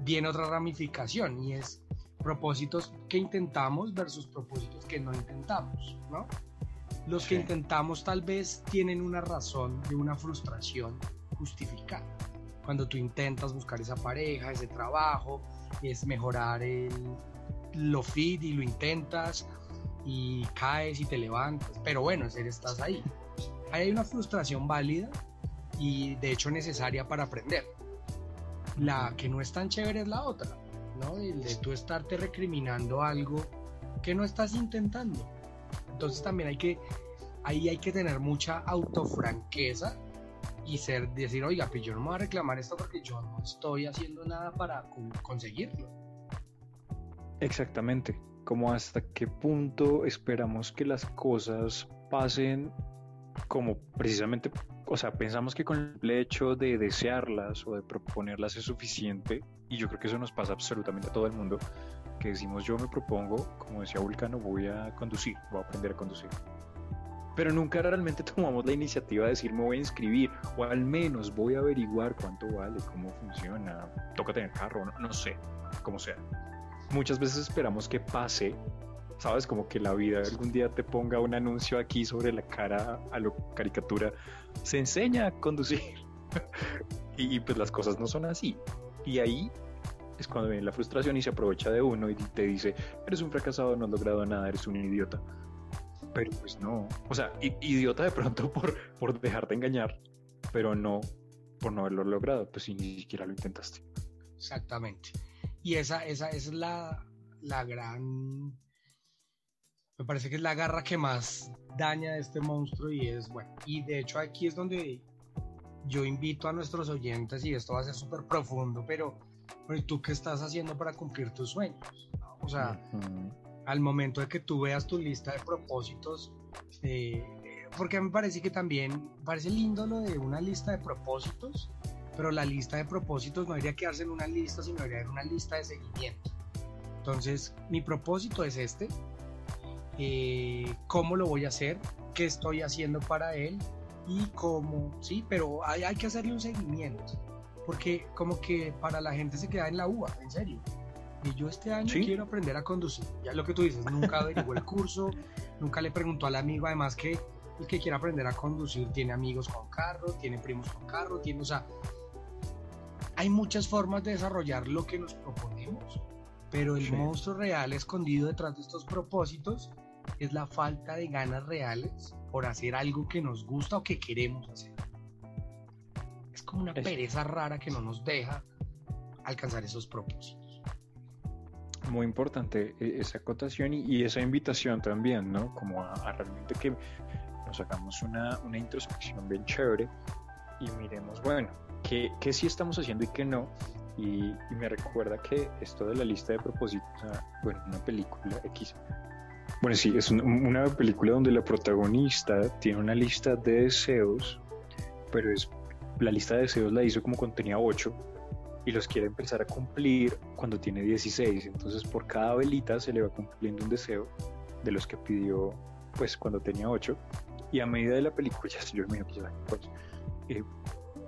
viene otra ramificación y es propósitos que intentamos versus propósitos que no intentamos, ¿no? Los que intentamos tal vez tienen una razón de una frustración justificada. Cuando tú intentas buscar esa pareja, ese trabajo, es mejorar el, lo fit y lo intentas y caes y te levantas, pero bueno, estás ahí. Ahí hay una frustración válida y de hecho necesaria para aprender. La que no es tan chévere es la otra, ¿no? El de tú estarte recriminando algo que no estás intentando. Entonces también hay que, ahí hay que tener mucha autofranqueza y ser, decir, oiga, pues yo no me voy a reclamar esto porque yo no estoy haciendo nada para con- conseguirlo. Exactamente. Como hasta qué punto esperamos que las cosas pasen como precisamente o sea, pensamos que con el hecho de desearlas o de proponerlas es suficiente, y yo creo que eso nos pasa absolutamente a todo el mundo, que decimos yo me propongo, como decía Vulcano, voy a conducir, voy a aprender a conducir. Pero nunca realmente [LAUGHS] tomamos la iniciativa de decir me voy a inscribir, o al menos voy a averiguar cuánto vale, cómo funciona, toca tener carro, no, sé, como sea. Muchas veces esperamos que pase sabes, como que la vida algún día te ponga un anuncio aquí sobre la cara a lo caricatura, se enseña a conducir. [LAUGHS] y, pues las cosas no son así. Y ahí es cuando viene la frustración y se aprovecha de uno y te dice, eres un fracasado, no has logrado nada, eres un idiota. Pero pues no, o sea, idiota de pronto [LAUGHS] por, por dejarte engañar, pero no por no haberlo logrado, pues si ni siquiera lo intentaste. Exactamente. Y esa, esa, esa es la, la gran me parece que es la garra que más daña a este monstruo y es bueno. Y de hecho aquí es donde yo invito a nuestros oyentes y esto va a ser súper profundo, pero ¿tú qué estás haciendo para cumplir tus sueños? O sea, al momento de que tú veas tu lista de propósitos, eh, porque me parece que también parece lindo lo de una lista de propósitos, pero la lista de propósitos no debería quedarse en una lista, sino debería haber una lista de seguimiento. Entonces, mi propósito es este, eh, cómo lo voy a hacer, qué estoy haciendo para él y cómo, sí, pero hay, hay que hacerle un seguimiento, porque como que para la gente se queda en la uva, en serio. Y yo este año quiero aprender a conducir. Ya lo que tú dices, nunca averiguó el curso, [LAUGHS] nunca le preguntó al amigo, además que el que quiere aprender a conducir tiene amigos con carro, tiene primos con carro, tiene, o sea, hay muchas formas de desarrollar lo que nos proponemos, pero el monstruo real escondido detrás de estos propósitos es la falta de ganas reales por hacer algo que nos gusta o que queremos hacer. Es como una pereza rara que no nos deja alcanzar esos propósitos. Muy importante e, esa acotación y, esa invitación también, ¿no? Como a, realmente que nos hagamos una, una, introspección bien chévere y miremos, bueno, ¿qué, qué sí estamos haciendo y qué no? Y, y, me recuerda que esto de la lista de propósitos, bueno, una película X, bueno, sí, es una película donde la protagonista tiene una lista de deseos, pero es la lista de deseos la hizo como cuando tenía 8 y los quiere empezar a cumplir cuando tiene 16. Entonces por cada velita se le va cumpliendo un deseo de los que pidió pues cuando tenía 8 y a medida de la película, [LAUGHS] ya yo me imagino pues, eh,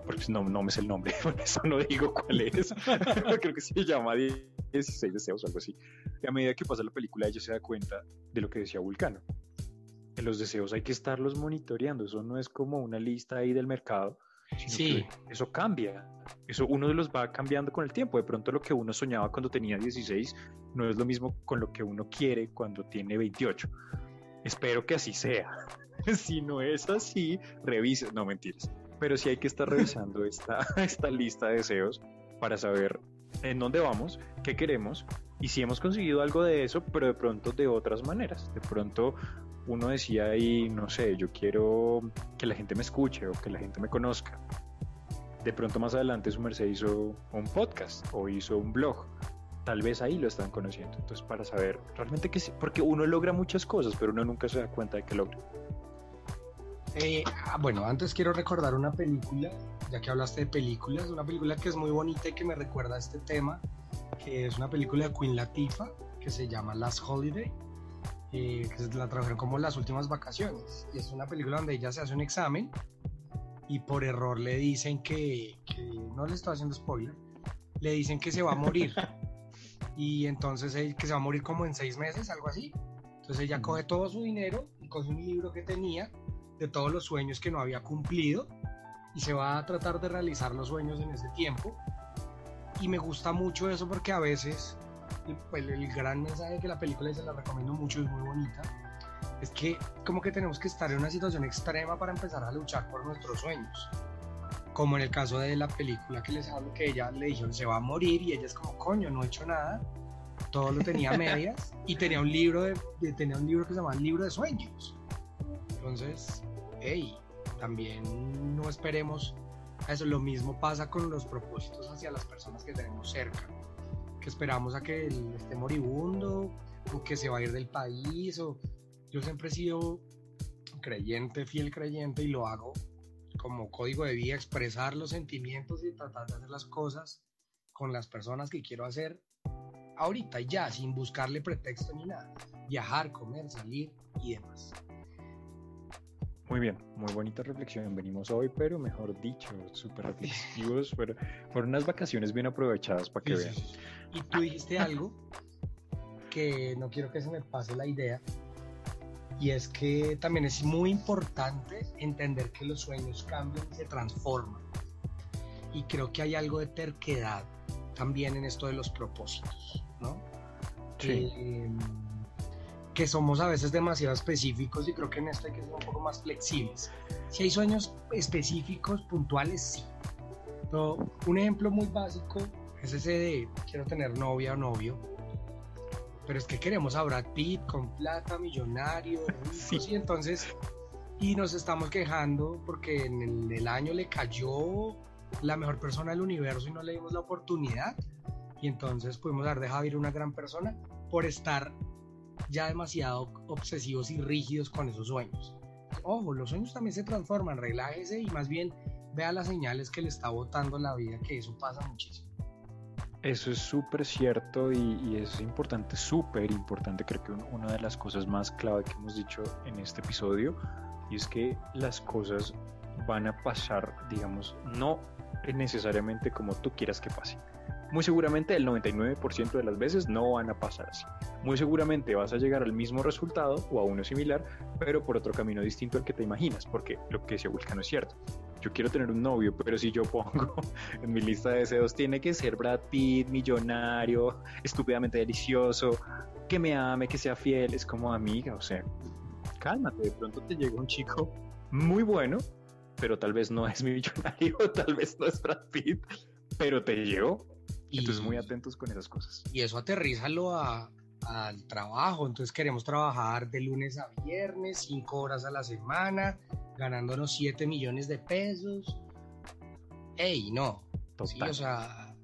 porque no, no me sé el nombre, [LAUGHS] por eso no digo cuál es, [LAUGHS] creo que se llama 16 deseos o algo así. Y a medida que pasa la película, ella se da cuenta de lo que decía Vulcano. En los deseos hay que estarlos monitoreando, eso no es como una lista ahí del mercado, sí. eso cambia. Eso uno de los va cambiando con el tiempo. De pronto lo que uno soñaba cuando tenía 16 no es lo mismo con lo que uno quiere cuando tiene 28. Espero que así sea. [LAUGHS] si no es así, revise. No, mentiras pero sí hay que estar revisando [LAUGHS] esta, esta lista de deseos para saber en dónde vamos, qué queremos y si hemos conseguido algo de eso, pero de pronto de otras maneras. De pronto uno decía ahí, no sé, yo quiero que la gente me escuche o que la gente me conozca. De pronto más adelante su merced hizo un podcast o hizo un blog. Tal vez ahí lo están conociendo. Entonces, para saber realmente que sí, porque uno logra muchas cosas, pero uno nunca se da cuenta de que logra. Eh, ah, bueno, antes quiero recordar una película, ya que hablaste de películas, una película que es muy bonita y que me recuerda a este tema, que es una película de Queen Latifah que se llama Last Holiday, eh, que la trajeron como Las Últimas Vacaciones. Y es una película donde ella se hace un examen y por error le dicen que, no le estoy haciendo spoiler, le dicen que se va a morir. [LAUGHS] y entonces que se va a morir como en seis meses, algo así. Entonces ella coge todo su dinero y coge un libro que tenía de todos los sueños que no había cumplido y se va a tratar de realizar los sueños en ese tiempo. Y me gusta mucho eso porque a veces pues, el, gran mensaje que la película y se la recomiendo mucho, es muy bonita, es que como que tenemos que estar en una situación extrema para empezar a luchar por nuestros sueños. Como en el caso de la película que les hablo, que ella le dijo se va a morir y ella es como, coño, no he hecho nada, todo lo tenía a [LAUGHS] medias y tenía un libro de, tenía un libro que se llama el libro de sueños. Entonces, hey, también no esperemos eso. Lo mismo pasa con los propósitos hacia las personas que tenemos cerca, que esperamos a que él esté moribundo o que se va a ir del país. O... Yo siempre he sido creyente, fiel creyente y lo hago como código de vida expresar los sentimientos y tratar de hacer las cosas con las personas que quiero hacer ahorita ya, sin buscarle pretexto ni nada. Viajar, comer, salir y demás. Muy bien, muy bonita reflexión. Venimos hoy, pero mejor dicho, súper reflexivos, fueron unas vacaciones bien aprovechadas para que Sí, vean. sí. Y tú dijiste [LAUGHS] algo que no quiero que se me pase la idea, y es que también es muy importante entender que los sueños cambian y se transforman. Y creo que hay algo de terquedad también en esto de los propósitos, ¿no? Sí. Eh, que somos a veces demasiado específicos y creo que en esto hay que ser un poco más flexibles. Si hay sueños específicos, puntuales, sí. Pero un ejemplo muy básico es ese de quiero tener novia o novio, pero es que queremos a Brad Pitt con plata, millonario, [LAUGHS] Sí. y entonces, y nos estamos quejando porque en el, el año le cayó la mejor persona del universo y no le dimos la oportunidad, y entonces pudimos haber dejado ir una gran persona por estar ya demasiado obsesivos y rígidos con esos sueños. Ojo, los sueños también se transforman, relájese y más bien vea las señales que le está botando la vida, que eso pasa muchísimo. Eso es súper cierto y, es importante, súper importante. Creo que un- una de las cosas más clave que hemos dicho en este episodio es que las cosas van a pasar, digamos, no necesariamente como tú quieras que pasen. Muy seguramente el 99% de las veces no van a pasar así. Muy seguramente vas a llegar al mismo resultado o a uno similar, pero por otro camino distinto al que te imaginas, porque lo que decía Vulcano es cierto. Yo quiero tener un novio, pero si yo pongo [LAUGHS] en mi lista de deseos tiene que ser Brad Pitt, millonario, estúpidamente delicioso, que me ame, que sea fiel, es como amiga, o sea, cálmate, de pronto te llega un chico muy bueno, pero tal vez no es millonario, [LAUGHS] tal vez no es Brad Pitt, pero te llegó. Y, Entonces muy atentos con esas cosas. y eso aterrízalo a, al trabajo. Entonces queremos trabajar de lunes a viernes, cinco horas a la semana, ganándonos 7 millones de pesos. ¡Ey, no! Sí, Total. o sea,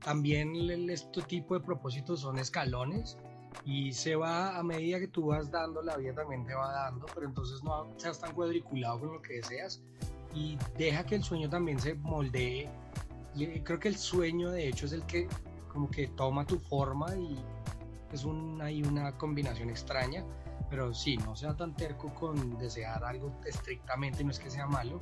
también este tipo de propósitos son escalones y se va a medida que tú vas dando, la vida también te va dando, pero entonces no seas tan cuadriculado con lo que deseas y deja que el sueño también se moldee. Y creo que el sueño, de hecho, es el que como que toma tu forma y es un, hay una combinación extraña, pero sí, no sea tan terco con desear algo estrictamente, no es que sea malo,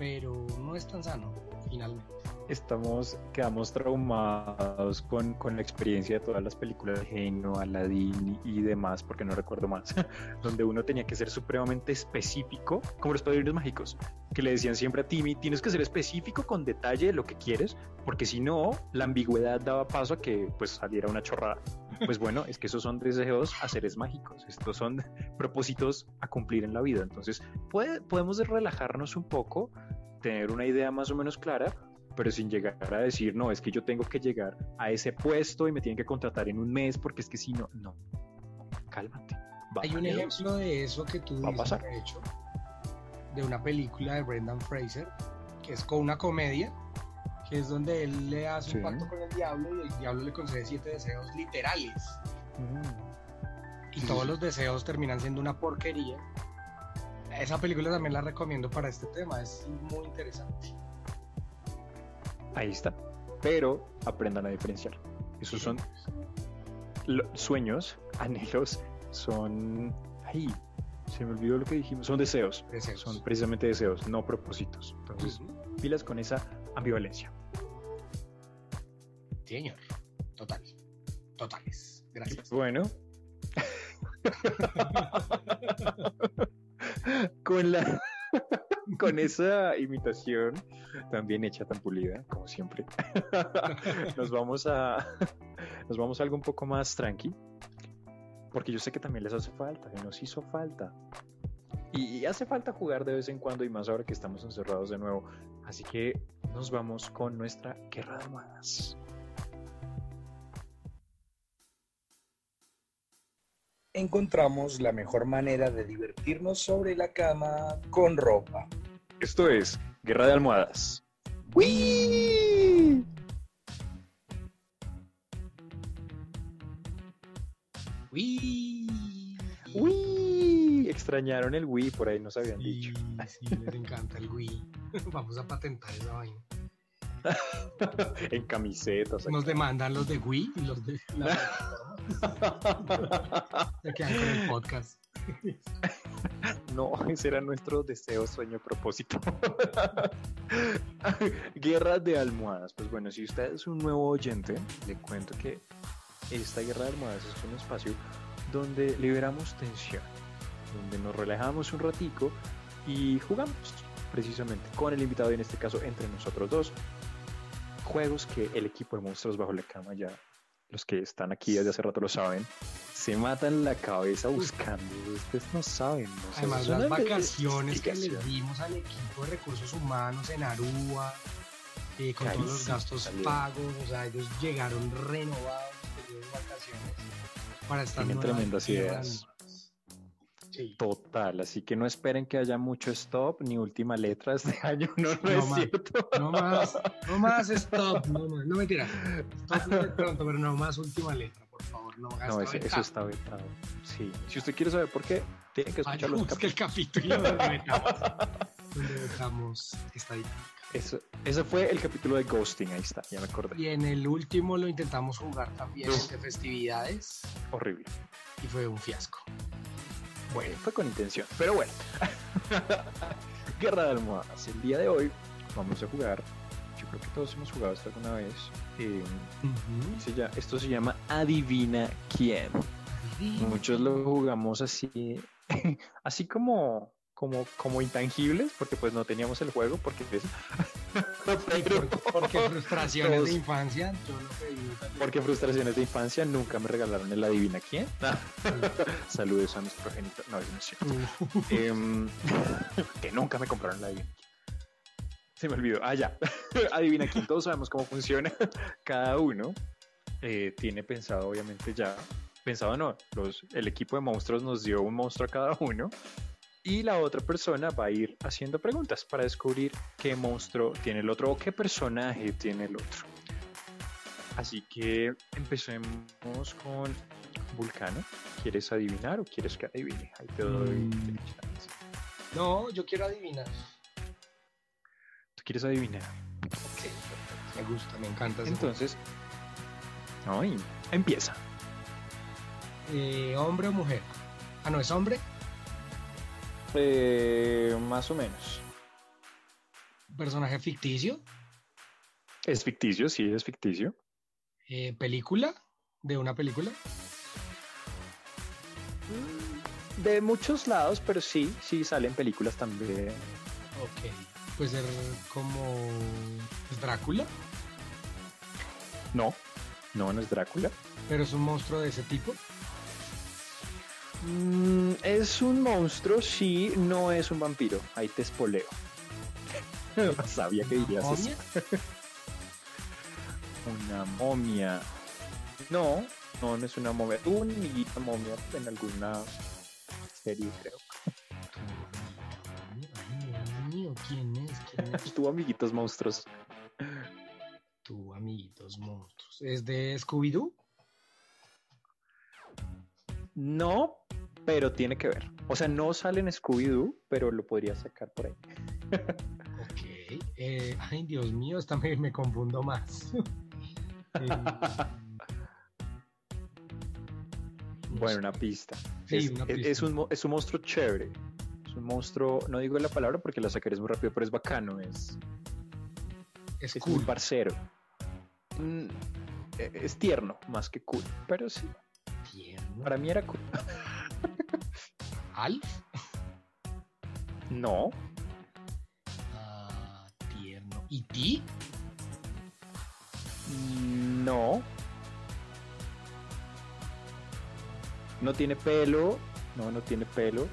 pero no es tan sano, finalmente. Estamos, quedamos traumados con, con la experiencia de todas las películas de Geno, Aladdin y, demás, porque no recuerdo más, [LAUGHS] donde uno tenía que ser supremamente específico, como los padrinos mágicos, que le decían siempre a Timmy, tienes que ser específico con detalle de lo que quieres, porque si no, la ambigüedad daba paso a que pues saliera una chorrada. Pues bueno, es que esos son deseos a seres mágicos, estos son [LAUGHS] propósitos a cumplir en la vida, entonces puede, podemos relajarnos un poco, tener una idea más o menos clara, pero sin llegar a decir, no, es que yo tengo que llegar a ese puesto y me tienen que contratar en un mes porque es que si no, no, cálmate. Hay un ejemplo de eso que tú dices, pasar. de hecho, de una película de Brendan Fraser, que es con una comedia, que es donde él le hace Sí. un pacto con el diablo y el diablo le concede siete deseos literales. Mm. Y Sí, todos los deseos terminan siendo una porquería. Esa película también la recomiendo para este tema, es muy interesante. Ahí está. Pero aprendan a diferenciar. Esos son sueños, [LAUGHS] anhelos, son... Ay, se me olvidó lo que dijimos. Son deseos. Deseos. Son precisamente deseos, no propósitos. Entonces, pilas con esa ambivalencia. Sí, señor. Total. Totales. Gracias. Bueno. [LAUGHS] con la con esa imitación también hecha tan pulida como siempre [LAUGHS] nos vamos a nos vamos a algo un poco más tranqui porque yo sé que también les hace falta y nos hizo falta y, y hace falta jugar de vez en cuando y más ahora que estamos encerrados de nuevo así que nos vamos con nuestra guerra de almohadas encontramos la mejor manera de divertirnos sobre la cama con ropa. esto es guerra de almohadas ¡Wii! Uy, extrañaron el Wii, por ahí nos habían Sí, dicho. sí, les encanta el Wii. [LAUGHS] Vamos a patentar esa vaina. [LAUGHS] en camisetas. Nos demandan los de Wii y los de. [LAUGHS] Se quedan con el podcast. No, ese era nuestro deseo, sueño, propósito. guerra de almohadas. Pues bueno, si usted es un nuevo oyente, le cuento que esta guerra de almohadas es un espacio donde liberamos tensión, donde nos relajamos un ratico y jugamos precisamente con el invitado y en este caso entre nosotros dos juegos que el equipo de monstruos bajo la cama ya los que están aquí desde hace rato lo saben se matan la cabeza buscando. Ustedes no saben no Además, las vacaciones que investigación. dimos al equipo de recursos humanos en Aruba, eh, con todos los gastos pagos, o sea, ellos llegaron renovados de vacaciones para estar Tienen tremendas ideas. Sí. Total, así que no esperen que haya mucho stop ni última letra este [LAUGHS] año, no, no, No es más. cierto. No más, no más stop, no más, no mentira. Stop [LAUGHS] de pronto, pero no más última letra, por favor, no hagas No, ese- eso está vetado. Sí, si usted quiere saber por qué, tiene que escuchar los busque el capítulo [LAUGHS] donde vetamos, donde vetamos esta dinámica. Eso, ese fue el capítulo de Ghosting, ahí está, ya me acordé. Y en el último lo intentamos jugar también entre festividades Horrible. y fue un fiasco. Bueno, fue con intención, pero bueno. [LAUGHS] Guerra de almohadas. El día de hoy vamos a jugar. Yo creo que todos hemos jugado esto alguna vez. eh, se llama- esto se llama Adivina quién. Muchos lo jugamos así, [LAUGHS] así como, como, como intangibles, porque pues no teníamos el juego, porque es- Porque [LAUGHS] frustraciones Todos. de infancia, yo lo pedí. porque frustraciones de infancia nunca me regalaron el Adivina quién. [LAUGHS] Saludos a mis progenitores. No, eso no es cierto. Em, [LAUGHS] que nunca me compraron la Adivina. Se me olvidó. Ah, ya. Adivina quién. Todos sabemos cómo funciona. Cada uno eh, tiene pensado, obviamente, ya. Pensado no. Los, el equipo de monstruos nos dio un monstruo a cada uno. Y la otra persona va a ir haciendo preguntas para descubrir qué monstruo tiene el otro o qué personaje tiene el otro. Así que empecemos con Vulcano. ¿Quieres adivinar o quieres que adivine? Ahí te doy Mm. chance. No, yo quiero adivinar. ¿Tú quieres adivinar? Me gusta, me encanta. Entonces, ay, empieza. Eh, ¿Hombre o mujer? Ah, no, es hombre. Eh, más o menos. Personaje ficticio. Es ficticio, sí, es ficticio. Eh, película. De una película. De muchos lados, pero sí, sí salen películas también. Ok. Puede ser como Drácula, No, no, no es Drácula. pero es un monstruo de ese tipo. Mm, es un monstruo, sí, no es un vampiro. Ahí te espoleo. [LAUGHS] Sabía que dirías eso. Una momia. No, no, no es una momia. Tuvo una amiguita momia en alguna serie, creo. Mío, ¿quién es? ¿Quién es? [LAUGHS] Tuvo amiguitos monstruos. Tu amiguitos monstruos. ¿Es de Scooby-Doo? No, pero tiene que ver. O sea, no sale en Scooby-Doo, pero lo podría sacar por ahí. Ok. Eh, ay, Dios mío, esta me, me confundo más. [LAUGHS] Eh, no Bueno, una pista. Sí, es, una pista. es un, es un monstruo chévere. Es un monstruo, no digo la palabra porque la sacaré muy rápido, pero es bacano. Es, es es cool. muy parcero. Mm, e- es tierno, más que cool. Pero sí, Tierno. para mí era cool. [LAUGHS] Alf. No, Ah, tierno. ¿Y ti? no. No tiene pelo. No, no tiene pelo.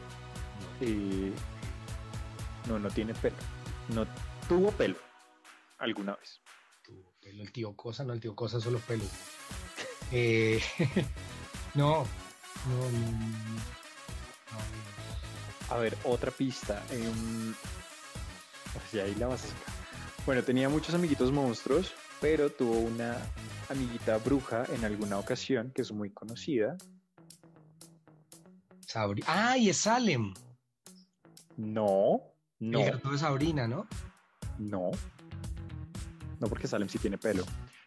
Eh, no, no tiene pelo. No tuvo pelo alguna vez. Tu pelo, el tío Cosa, no, el tío Cosa solo pelo. Eh, [LAUGHS] no, no, no, no, A ver, otra pista. ya ahí la. Bueno, tenía muchos amiguitos monstruos, pero tuvo una amiguita bruja en alguna ocasión que es muy conocida. Sabri. ¡Ay, es Salem! No, no, El gato de Sabrina, ¿no? no. No porque Salem sí tiene pelo.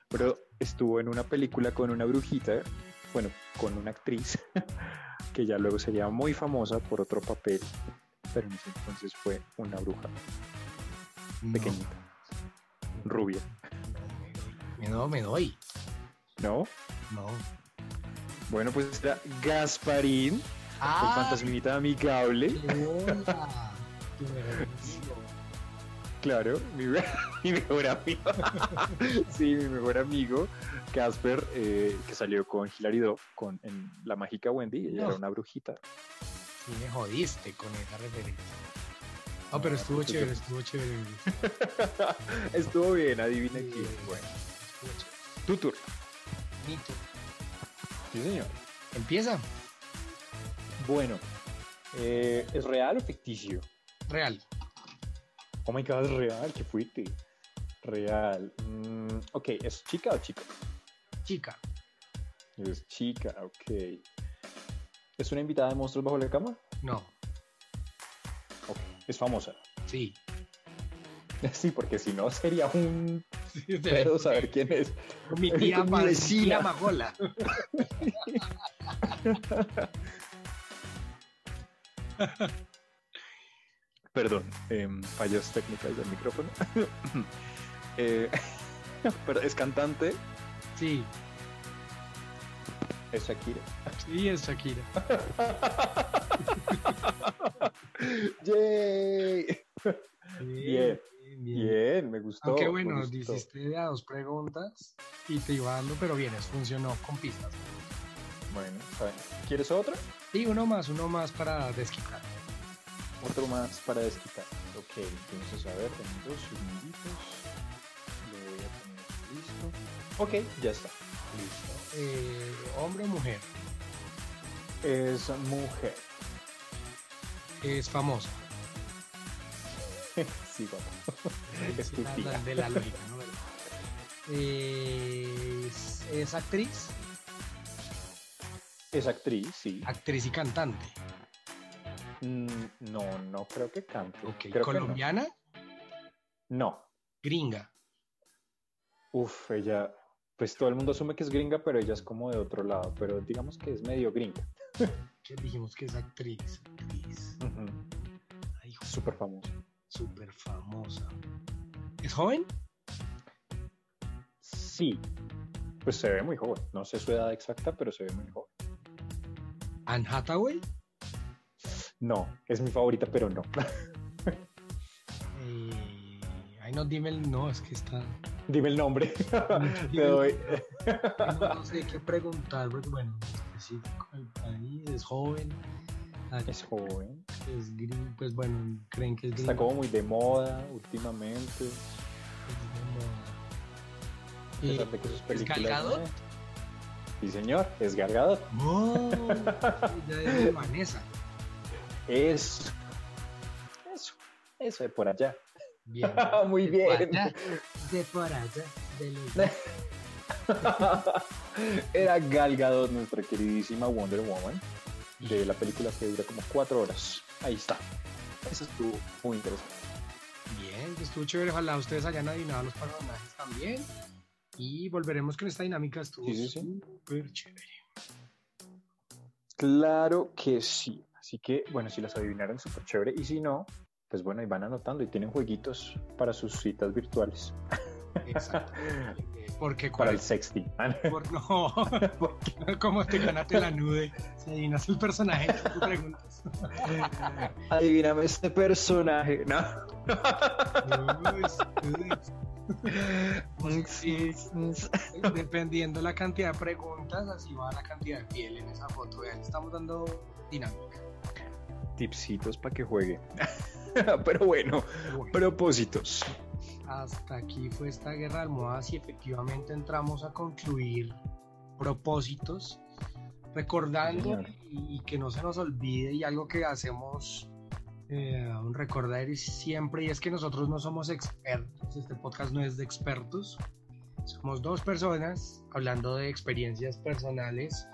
Pero estuvo en una película con una brujita, bueno, con una actriz, [LAUGHS] que ya luego sería muy famosa por otro papel, pero en ese entonces fue una bruja No. pequeñita, rubia. Me doy. Me doy. ¿No? No. Bueno, pues era Gasparín, el Ah, fantasmita amigable. [LAUGHS] Claro, mi, [LAUGHS] [LAUGHS] mi mejor amigo. [LAUGHS] sí, mi mejor amigo, Casper, eh, que salió con Hilary Duff, con en La Mágica Wendy. Ella No. era una brujita. Sí, me jodiste con esa referencia. No, pero No, estuvo chévere, estuvo chévere. [LAUGHS] Estuvo bien, adivina Sí, quién. Bueno, estuvo chévere. tu turno. Nito. Sí, señor. Empieza. Bueno, eh, ¿es real o ficticio? Real. Oh my god, es real, qué fuiste. Real. Mm, ok, ¿es chica o chico? Chica. Es chica, ok. ¿Es una invitada de Monstruos Bajo la Cama? No. Ok. ¿Es famosa? Sí. [LAUGHS] Sí, porque si no sería un [LAUGHS] Sí, pedo saber quién es. Mi tía, [LAUGHS] Mi vecina. Magola. Perdón, em, fallas técnicas del micrófono. Eh, [LAUGHS] pero es cantante, Sí, es Shakira. sí, es Shakira. [LAUGHS] ¡Yay! Bien, bien. Bien, me gustó. Aunque me bueno, gustó. hiciste a dos preguntas y te iba dando, pero bien, eso funcionó con pistas. Bueno, bien. ¿Quieres otro? Y uno más, uno más para desquitar. Otro más para desquitar. Ok, entonces a ver, dos segunditos. Ok, ya está. Listo. Eh, ¿Hombre o mujer? Es mujer. Es famosa. [LAUGHS] sí, guapo. Es tu La- tía. la- de la lógica, ¿no? ¿Verdad? Es, es actriz, Es actriz, sí. actriz y cantante. Mm, no, no creo que cante. Creo que no. colombiana, No. gringa. Uf, ella. Pues todo el mundo asume que es gringa, pero ella es como de otro lado. Pero digamos que es medio gringa. Dijimos que es actriz. Actriz. Ay, hijo, Súper famosa. súper famosa. ¿Es joven? Sí. Pues se ve muy joven. No sé su edad exacta, pero se ve muy joven. Anne Hathaway. No, es mi favorita, pero no. Eh, ay, no, dime el. No, es que está. Dime el nombre. [LAUGHS] [LAUGHS] Te doy. No, no sé qué preguntar, porque bueno, en específico el país es joven. Es joven. Es gringo, pues bueno, creen que es gringo. Está como muy de moda últimamente. De que sus ¿Es películas. Gal Gadot? eh. Sí, señor, es Gal Gadot. No, ya es de Vanessa. [LAUGHS] Es. Eso. Eso de por allá. Bien. [LAUGHS] muy De por bien. allá, De por allá. De los... [LAUGHS] Era Gal Gadot, nuestra queridísima Wonder Woman, de la película que dura como cuatro horas. Ahí está. Eso estuvo muy interesante. Bien, estuvo chévere. Ojalá ustedes hayan adivinado los personajes también. Y volveremos con esta dinámica. Estuvo Sí, sí, sí. súper chévere. Claro que sí. Así que, bueno, si las adivinaron, súper chévere. Y si no, pues bueno, ahí van anotando y tienen jueguitos para sus citas virtuales. Exacto. [LAUGHS] Porque Para el sexting. [LAUGHS] por no, [LAUGHS] como te ganaste la nude, si adivinas el personaje que tú preguntas. Adivíname este personaje. No. Uy, sí. Dependiendo la cantidad de preguntas, así va la cantidad de piel en esa foto. Vean, estamos dando dinámica. Tipsitos para que juegue. [LAUGHS] Pero bueno, propósitos. hasta aquí fue esta guerra de almohadas y efectivamente entramos a concluir propósitos, recordando y, y que no se nos olvide y algo que hacemos eh, un recordar siempre y es que nosotros no somos expertos, este podcast no es de expertos, somos dos personas hablando de experiencias personales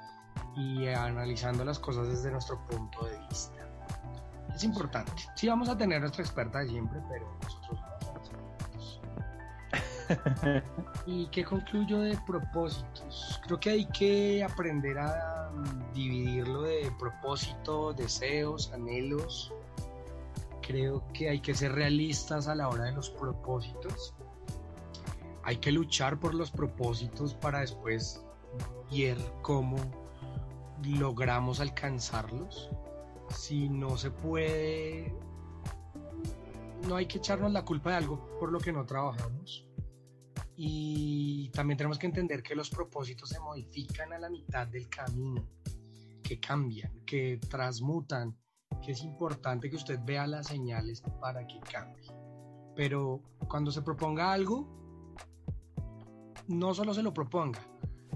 y analizando las cosas desde nuestro punto de vista. Es importante. Sí vamos a tener nuestra experta de siempre, pero nosotros no. [LAUGHS] ¿Y qué concluyo de propósitos? Creo que hay que aprender a mm, dividirlo de propósito, deseos, anhelos. Creo que hay que ser realistas a la hora de los propósitos. Hay que luchar por los propósitos para después ver cómo logramos alcanzarlos. Si no se puede, no hay que echarnos la culpa de algo por lo que no trabajamos y también tenemos que entender que los propósitos se modifican a la mitad del camino, que cambian, que transmutan, que es importante que usted vea las señales para que cambie. Pero cuando se proponga algo, no solo se lo proponga,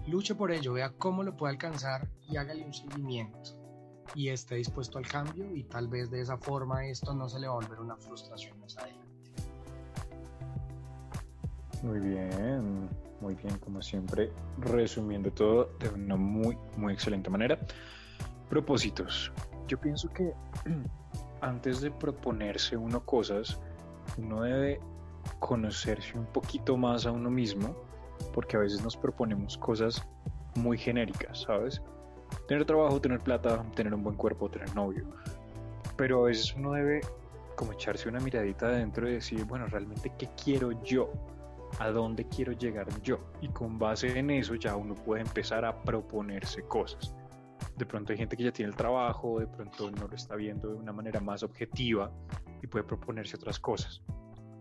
luche por ello, vea cómo lo puede alcanzar y hágale un seguimiento y esté dispuesto al cambio y tal vez de esa forma esto no se le va a volver una frustración más adelante. Muy bien, muy bien, como siempre, resumiendo todo de una muy, muy excelente manera. Propósitos. Yo pienso que [CLEARS THROAT] antes de proponerse uno cosas, uno debe conocerse un poquito más a uno mismo, porque a veces nos proponemos cosas muy genéricas, ¿sabes? Tener trabajo, tener plata, tener un buen cuerpo, tener novio. Pero a veces uno debe como echarse una miradita adentro y decir, bueno, realmente, ¿qué quiero yo? a dónde quiero llegar yo. Y con base en eso ya uno puede empezar a proponerse cosas. De pronto hay gente que ya tiene el trabajo, de pronto no lo está viendo de una manera más objetiva y puede proponerse otras cosas.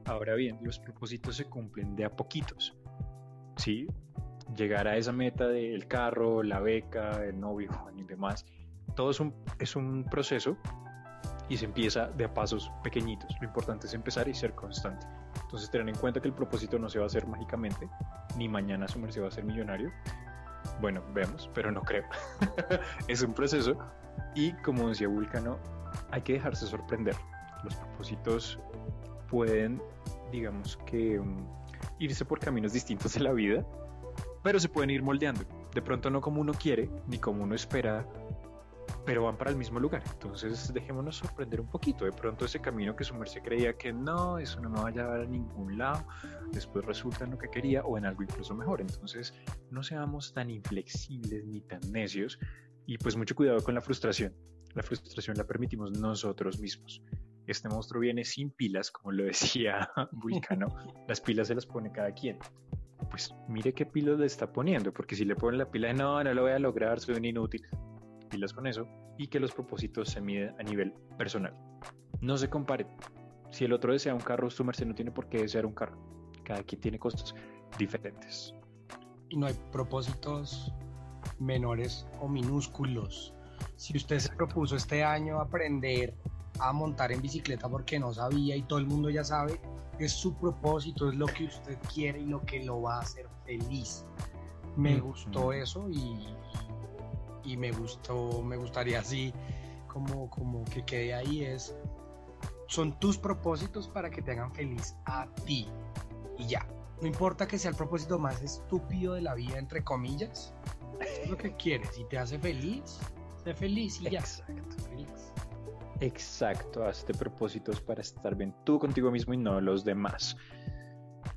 Ahora bien, los propósitos se cumplen de a poquitos. ¿Sí? Llegar a esa meta del carro, la beca, el novio [LAUGHS] y demás, todo es un, es un proceso y se empieza de a pasos pequeñitos. Lo importante es empezar y ser constante. Entonces, tener en cuenta que el propósito no se va a hacer mágicamente, ni mañana su merced va a ser millonario. Bueno, vemos, pero no creo. [LAUGHS] es un proceso y como decía Vulcano, hay que dejarse sorprender. Los propósitos pueden, digamos que, um, irse por caminos distintos en la vida, pero se pueden ir moldeando. De pronto no como uno quiere, ni como uno espera, pero van para el mismo lugar. Entonces dejémonos sorprender un poquito. De pronto ese camino que su merced creía que no, eso no me va a llevar a ningún lado, después resulta en lo que quería o en algo incluso mejor. Entonces no seamos tan inflexibles ni tan necios y pues mucho cuidado con la frustración. La frustración la permitimos nosotros mismos. Este monstruo viene sin pilas, como lo [LAUGHS] decía Vulcano. Las pilas se las pone cada quien pues mire qué pilas le está poniendo, porque si le pone la pila de no, no lo voy a lograr, soy un inútil, pilas con eso y que los propósitos se miden a nivel personal. No se comparen. Si el otro desea un carro, su merced no tiene por qué desear un carro. Cada quien tiene costos diferentes. Y no hay propósitos menores o minúsculos. Si usted se propuso este año aprender a montar en bicicleta porque no sabía y todo el mundo ya sabe, es su propósito, es lo que usted quiere y lo que lo va a hacer feliz. Me gustó eso y, y me gustó, me gustaría así como, como que quede ahí es, son tus propósitos para que te hagan feliz a ti y ya. No importa que sea el propósito más estúpido de la vida, entre comillas, es lo que quieres. Si te hace feliz, sé feliz y ya. Exacto. Exacto, hazte propósitos para estar bien tú contigo mismo y no los demás.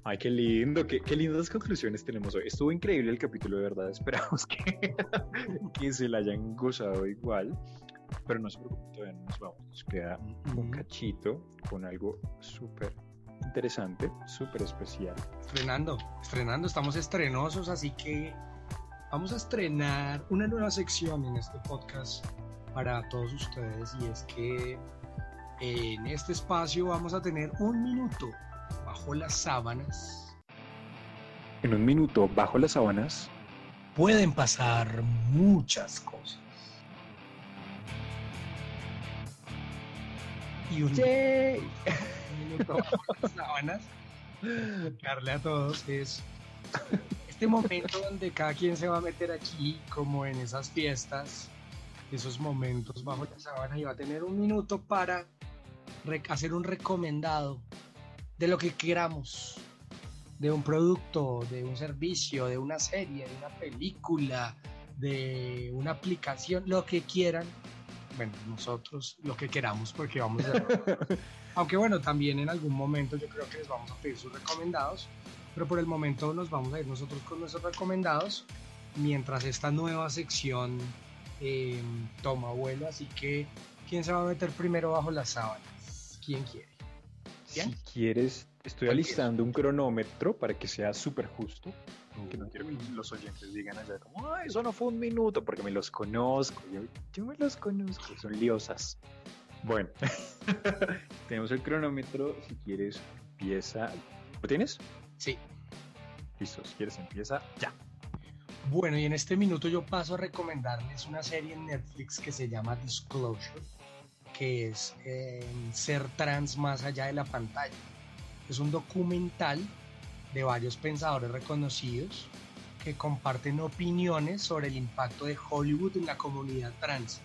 Ay, qué lindo, qué, qué, lindas conclusiones tenemos hoy. Estuvo increíble el capítulo, de verdad. [LAUGHS] Esperamos que, que se la hayan gozado igual. Pero no se preocupen, todavía no nos vamos. Nos queda un cachito con algo súper interesante, súper especial. Estrenando, estrenando, estamos estrenosos, así que vamos a estrenar una nueva sección en este podcast para todos ustedes y es que en este espacio vamos a tener un minuto bajo las sábanas. En un minuto bajo las sábanas pueden pasar muchas cosas. Y un, minuto bajo las sábanas, darle a todos es este momento donde cada quien se va a meter aquí como en esas fiestas, esos momentos bajo la sábana y va a tener un minuto para hacer un recomendado de lo que queramos, de un producto, de un servicio, de una serie, de una película, de una aplicación, lo que quieran, bueno, nosotros lo que queramos porque vamos a... [LAUGHS] Aunque bueno, también en algún momento yo creo que les vamos a pedir sus recomendados, pero por el momento nos vamos a ir nosotros con nuestros recomendados mientras esta nueva sección eh, toma vuelo. Así que, ¿quién se va a meter primero bajo las sábanas? ¿Quién quiere? Si quieres, estoy alistando un cronómetro para que sea súper justo. Que no quiero que los oyentes digan allá como, ay, eso no fue un minuto, porque me los conozco. Yo, yo me los conozco, son liosas. Bueno, [LAUGHS] tenemos el cronómetro. Si quieres, empieza. ¿Lo tienes? Sí. Listo, si quieres, empieza ya. Bueno, y en este minuto yo paso a recomendarles una serie en Netflix que se llama Disclosure, que es eh, ser trans más allá de la pantalla. Es un documental de varios pensadores reconocidos que comparten opiniones sobre el impacto de Hollywood en la comunidad trans.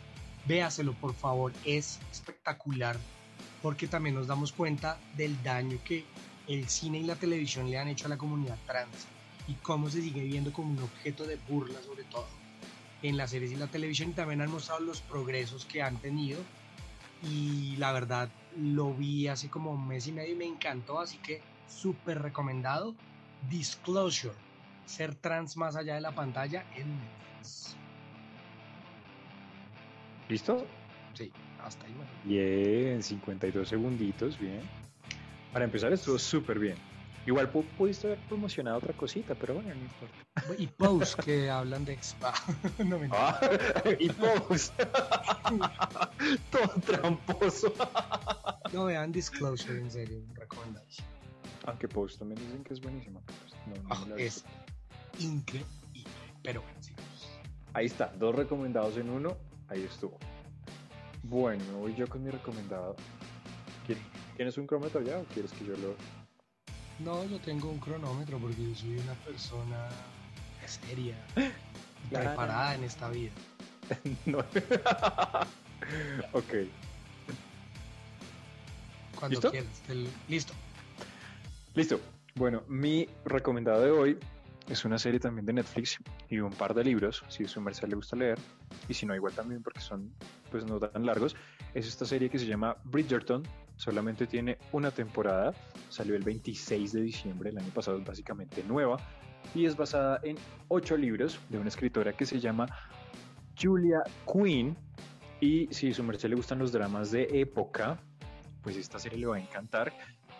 Véaselo por favor, es espectacular porque también nos damos cuenta del daño que el cine y la televisión le han hecho a la comunidad trans y cómo se sigue viendo como un objeto de burla sobre todo en las series y la televisión y también han mostrado los progresos que han tenido y la verdad lo vi hace como un mes y medio y me encantó así que súper recomendado Disclosure ser trans más allá de la pantalla en Netflix ¿Listo? sí hasta ahí bueno. Bien, 52 segunditos, bien. Para empezar estuvo súper bien. Igual pu- pudiste haber promocionado otra cosita, pero bueno, no importa. y posts que hablan de spa [LAUGHS] no me Ah, [LAUGHS] y post. [LAUGHS] Todo tramposo. no vean Disclosure en serio recomendadísimo Aunque post también dicen que es buenísima. no, no he es increíble pero bueno sigamos Ahí está, dos recomendados en uno. Ahí estuvo. Bueno, voy yo con mi recomendado. ¿Qui- ¿Tienes un cronómetro ya o quieres que yo lo.? No, yo tengo un cronómetro porque yo soy una persona seria [LAUGHS] Claro. preparada en esta vida. [LAUGHS] no. ok. Cuando ¿Listo? quieras. Listo. Listo. Bueno, mi recomendado de hoy es una serie también de Netflix y un par de libros, si a su merced le gusta leer, y si no, igual también porque son pues no tan largos. Es esta serie que se llama Bridgerton, solamente tiene una temporada, salió el 26 de diciembre del año pasado, es básicamente nueva, y es basada en ocho libros de una escritora que se llama Julia Quinn, y si a su merced le gustan los dramas de época, pues esta serie le va a encantar.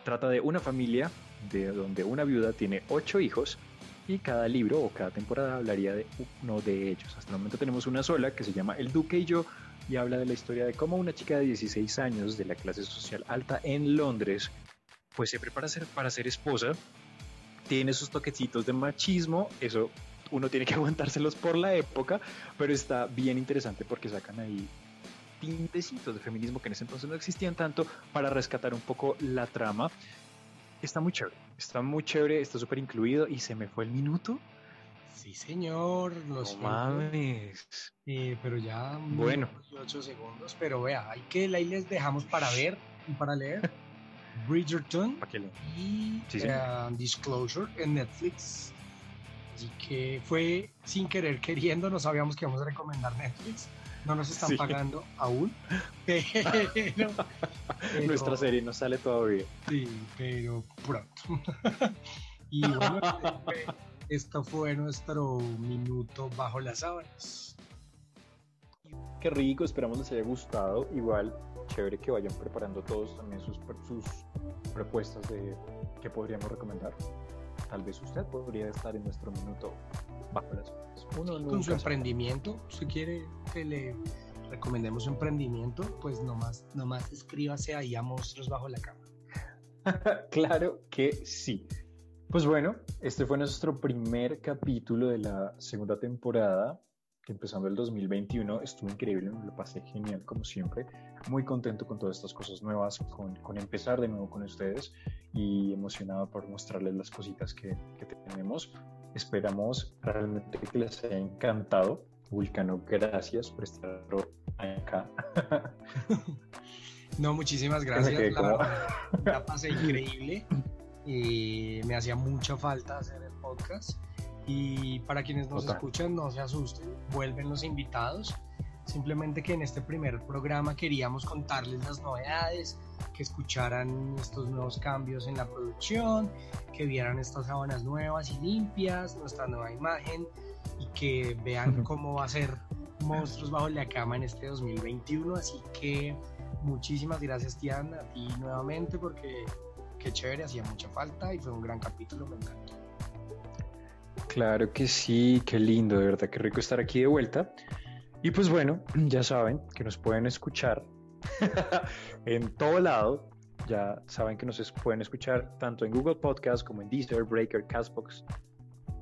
Trata de una familia de donde una viuda tiene ocho hijos y cada libro o cada temporada hablaría de uno de ellos. Hasta el momento tenemos una sola que se llama El Duque y yo y habla de la historia de cómo una chica de 16 años de la clase social alta en Londres pues se prepara para ser esposa, tiene sus toquecitos de machismo, eso uno tiene que [LAUGHS] aguantárselos por la época, pero está bien interesante porque sacan ahí tintecitos de feminismo que en ese entonces no existían tanto para rescatar un poco la trama. Está muy chévere, está muy chévere, está súper incluido y se me fue el minuto. Sí, señor. No mames. Eh, pero ya. Bueno. 8 segundos. Pero vea, hay que ahí les dejamos para ver y para leer [LAUGHS] Bridgerton ¿Para qué le- y Sí, sí. eh, Disclosure en Netflix. Así que fue sin querer queriendo, no sabíamos que íbamos a recomendar Netflix. No nos están Sí. pagando aún. [LAUGHS] Pero, pero- Nuestra serie no sale todavía. Sí, pero pronto. [LAUGHS] y bueno, esto fue nuestro minuto bajo las sábanas. Qué rico, esperamos les haya gustado. Igual, chévere que vayan preparando todos también sus, sus propuestas de qué podríamos recomendar. Tal vez usted podría estar en nuestro minuto bajo las sábanas. Uno Con su emprendimiento, si quiere que le recomendemos su emprendimiento, pues nomás, nomás escríbase ahí a Monstruos Bajo la Cama. [LAUGHS] claro que sí. Pues bueno, este fue nuestro primer capítulo de la segunda temporada, que empezando el 2021 estuvo increíble, me lo pasé genial como siempre, muy contento con todas estas cosas nuevas, con, con empezar de nuevo con ustedes y emocionado por mostrarles las cositas que, que tenemos. Esperamos realmente que les haya encantado. Vulcano, gracias por estar acá. [LAUGHS] No, muchísimas gracias. La, como- la pasé increíble. [LAUGHS] Y me hacía mucha falta hacer el podcast. Y para quienes nos Total. escuchan, no se asusten, vuelven los invitados. Simplemente que en este primer programa queríamos contarles las novedades, que escucharan estos nuevos cambios en la producción, que vieran estas sábanas nuevas y limpias, nuestra nueva imagen y que vean cómo va a ser Monstruos bajo la cama en este 2021. Así que muchísimas gracias Tian a ti nuevamente porque chévere, hacía mucha falta y fue un gran capítulo, me encantó. Claro que sí, qué lindo, de verdad, qué rico estar aquí de vuelta. Y pues bueno, [CLEARS THROAT] ya saben que nos pueden escuchar [LAUGHS] en todo lado. Ya saben que nos pueden escuchar tanto en Google Podcast como en Deezer, Breaker, Castbox.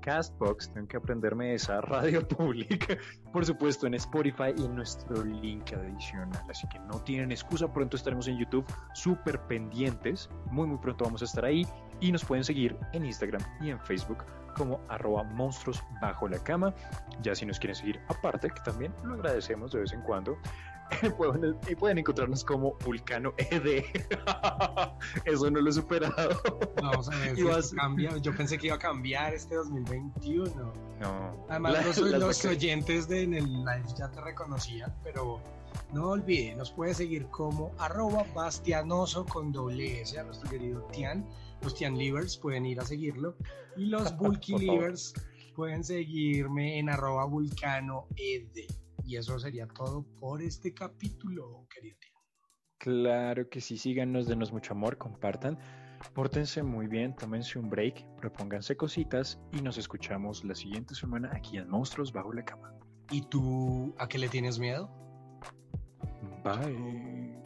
Castbox, tengo que aprenderme esa [LAUGHS] radio pública, por supuesto en Spotify y en nuestro link adicional. Así que no tienen excusa, pronto estaremos en YouTube súper pendientes. Muy, muy pronto vamos a estar ahí y nos pueden seguir en Instagram y en Facebook como arroba monstruos bajo la cama. Ya si nos quieren seguir aparte, que también lo agradecemos de vez en cuando. [LAUGHS] pueden, y pueden encontrarnos como Vulcano ED. [LAUGHS] Eso no lo he superado. Vamos a ver si cambia. Yo [LAUGHS] pensé que iba a cambiar este 2021. No. Además, los, oyentes de en el live ya te reconocían, pero no olviden, nos puede seguir como arroba bastianoso con doble S a nuestro querido Tian. Los Tian Livers pueden ir a seguirlo. Y los Bulky Livers pueden seguirme en arroba vulcano ed. Y eso sería todo por este capítulo, querido Tian. Claro que sí, síganos, denos mucho amor, compartan. Pórtense muy bien, tómense un break, propónganse cositas y nos escuchamos la siguiente semana aquí en Monstruos Bajo la Cama. ¿Y tú a qué le tienes miedo? Bye.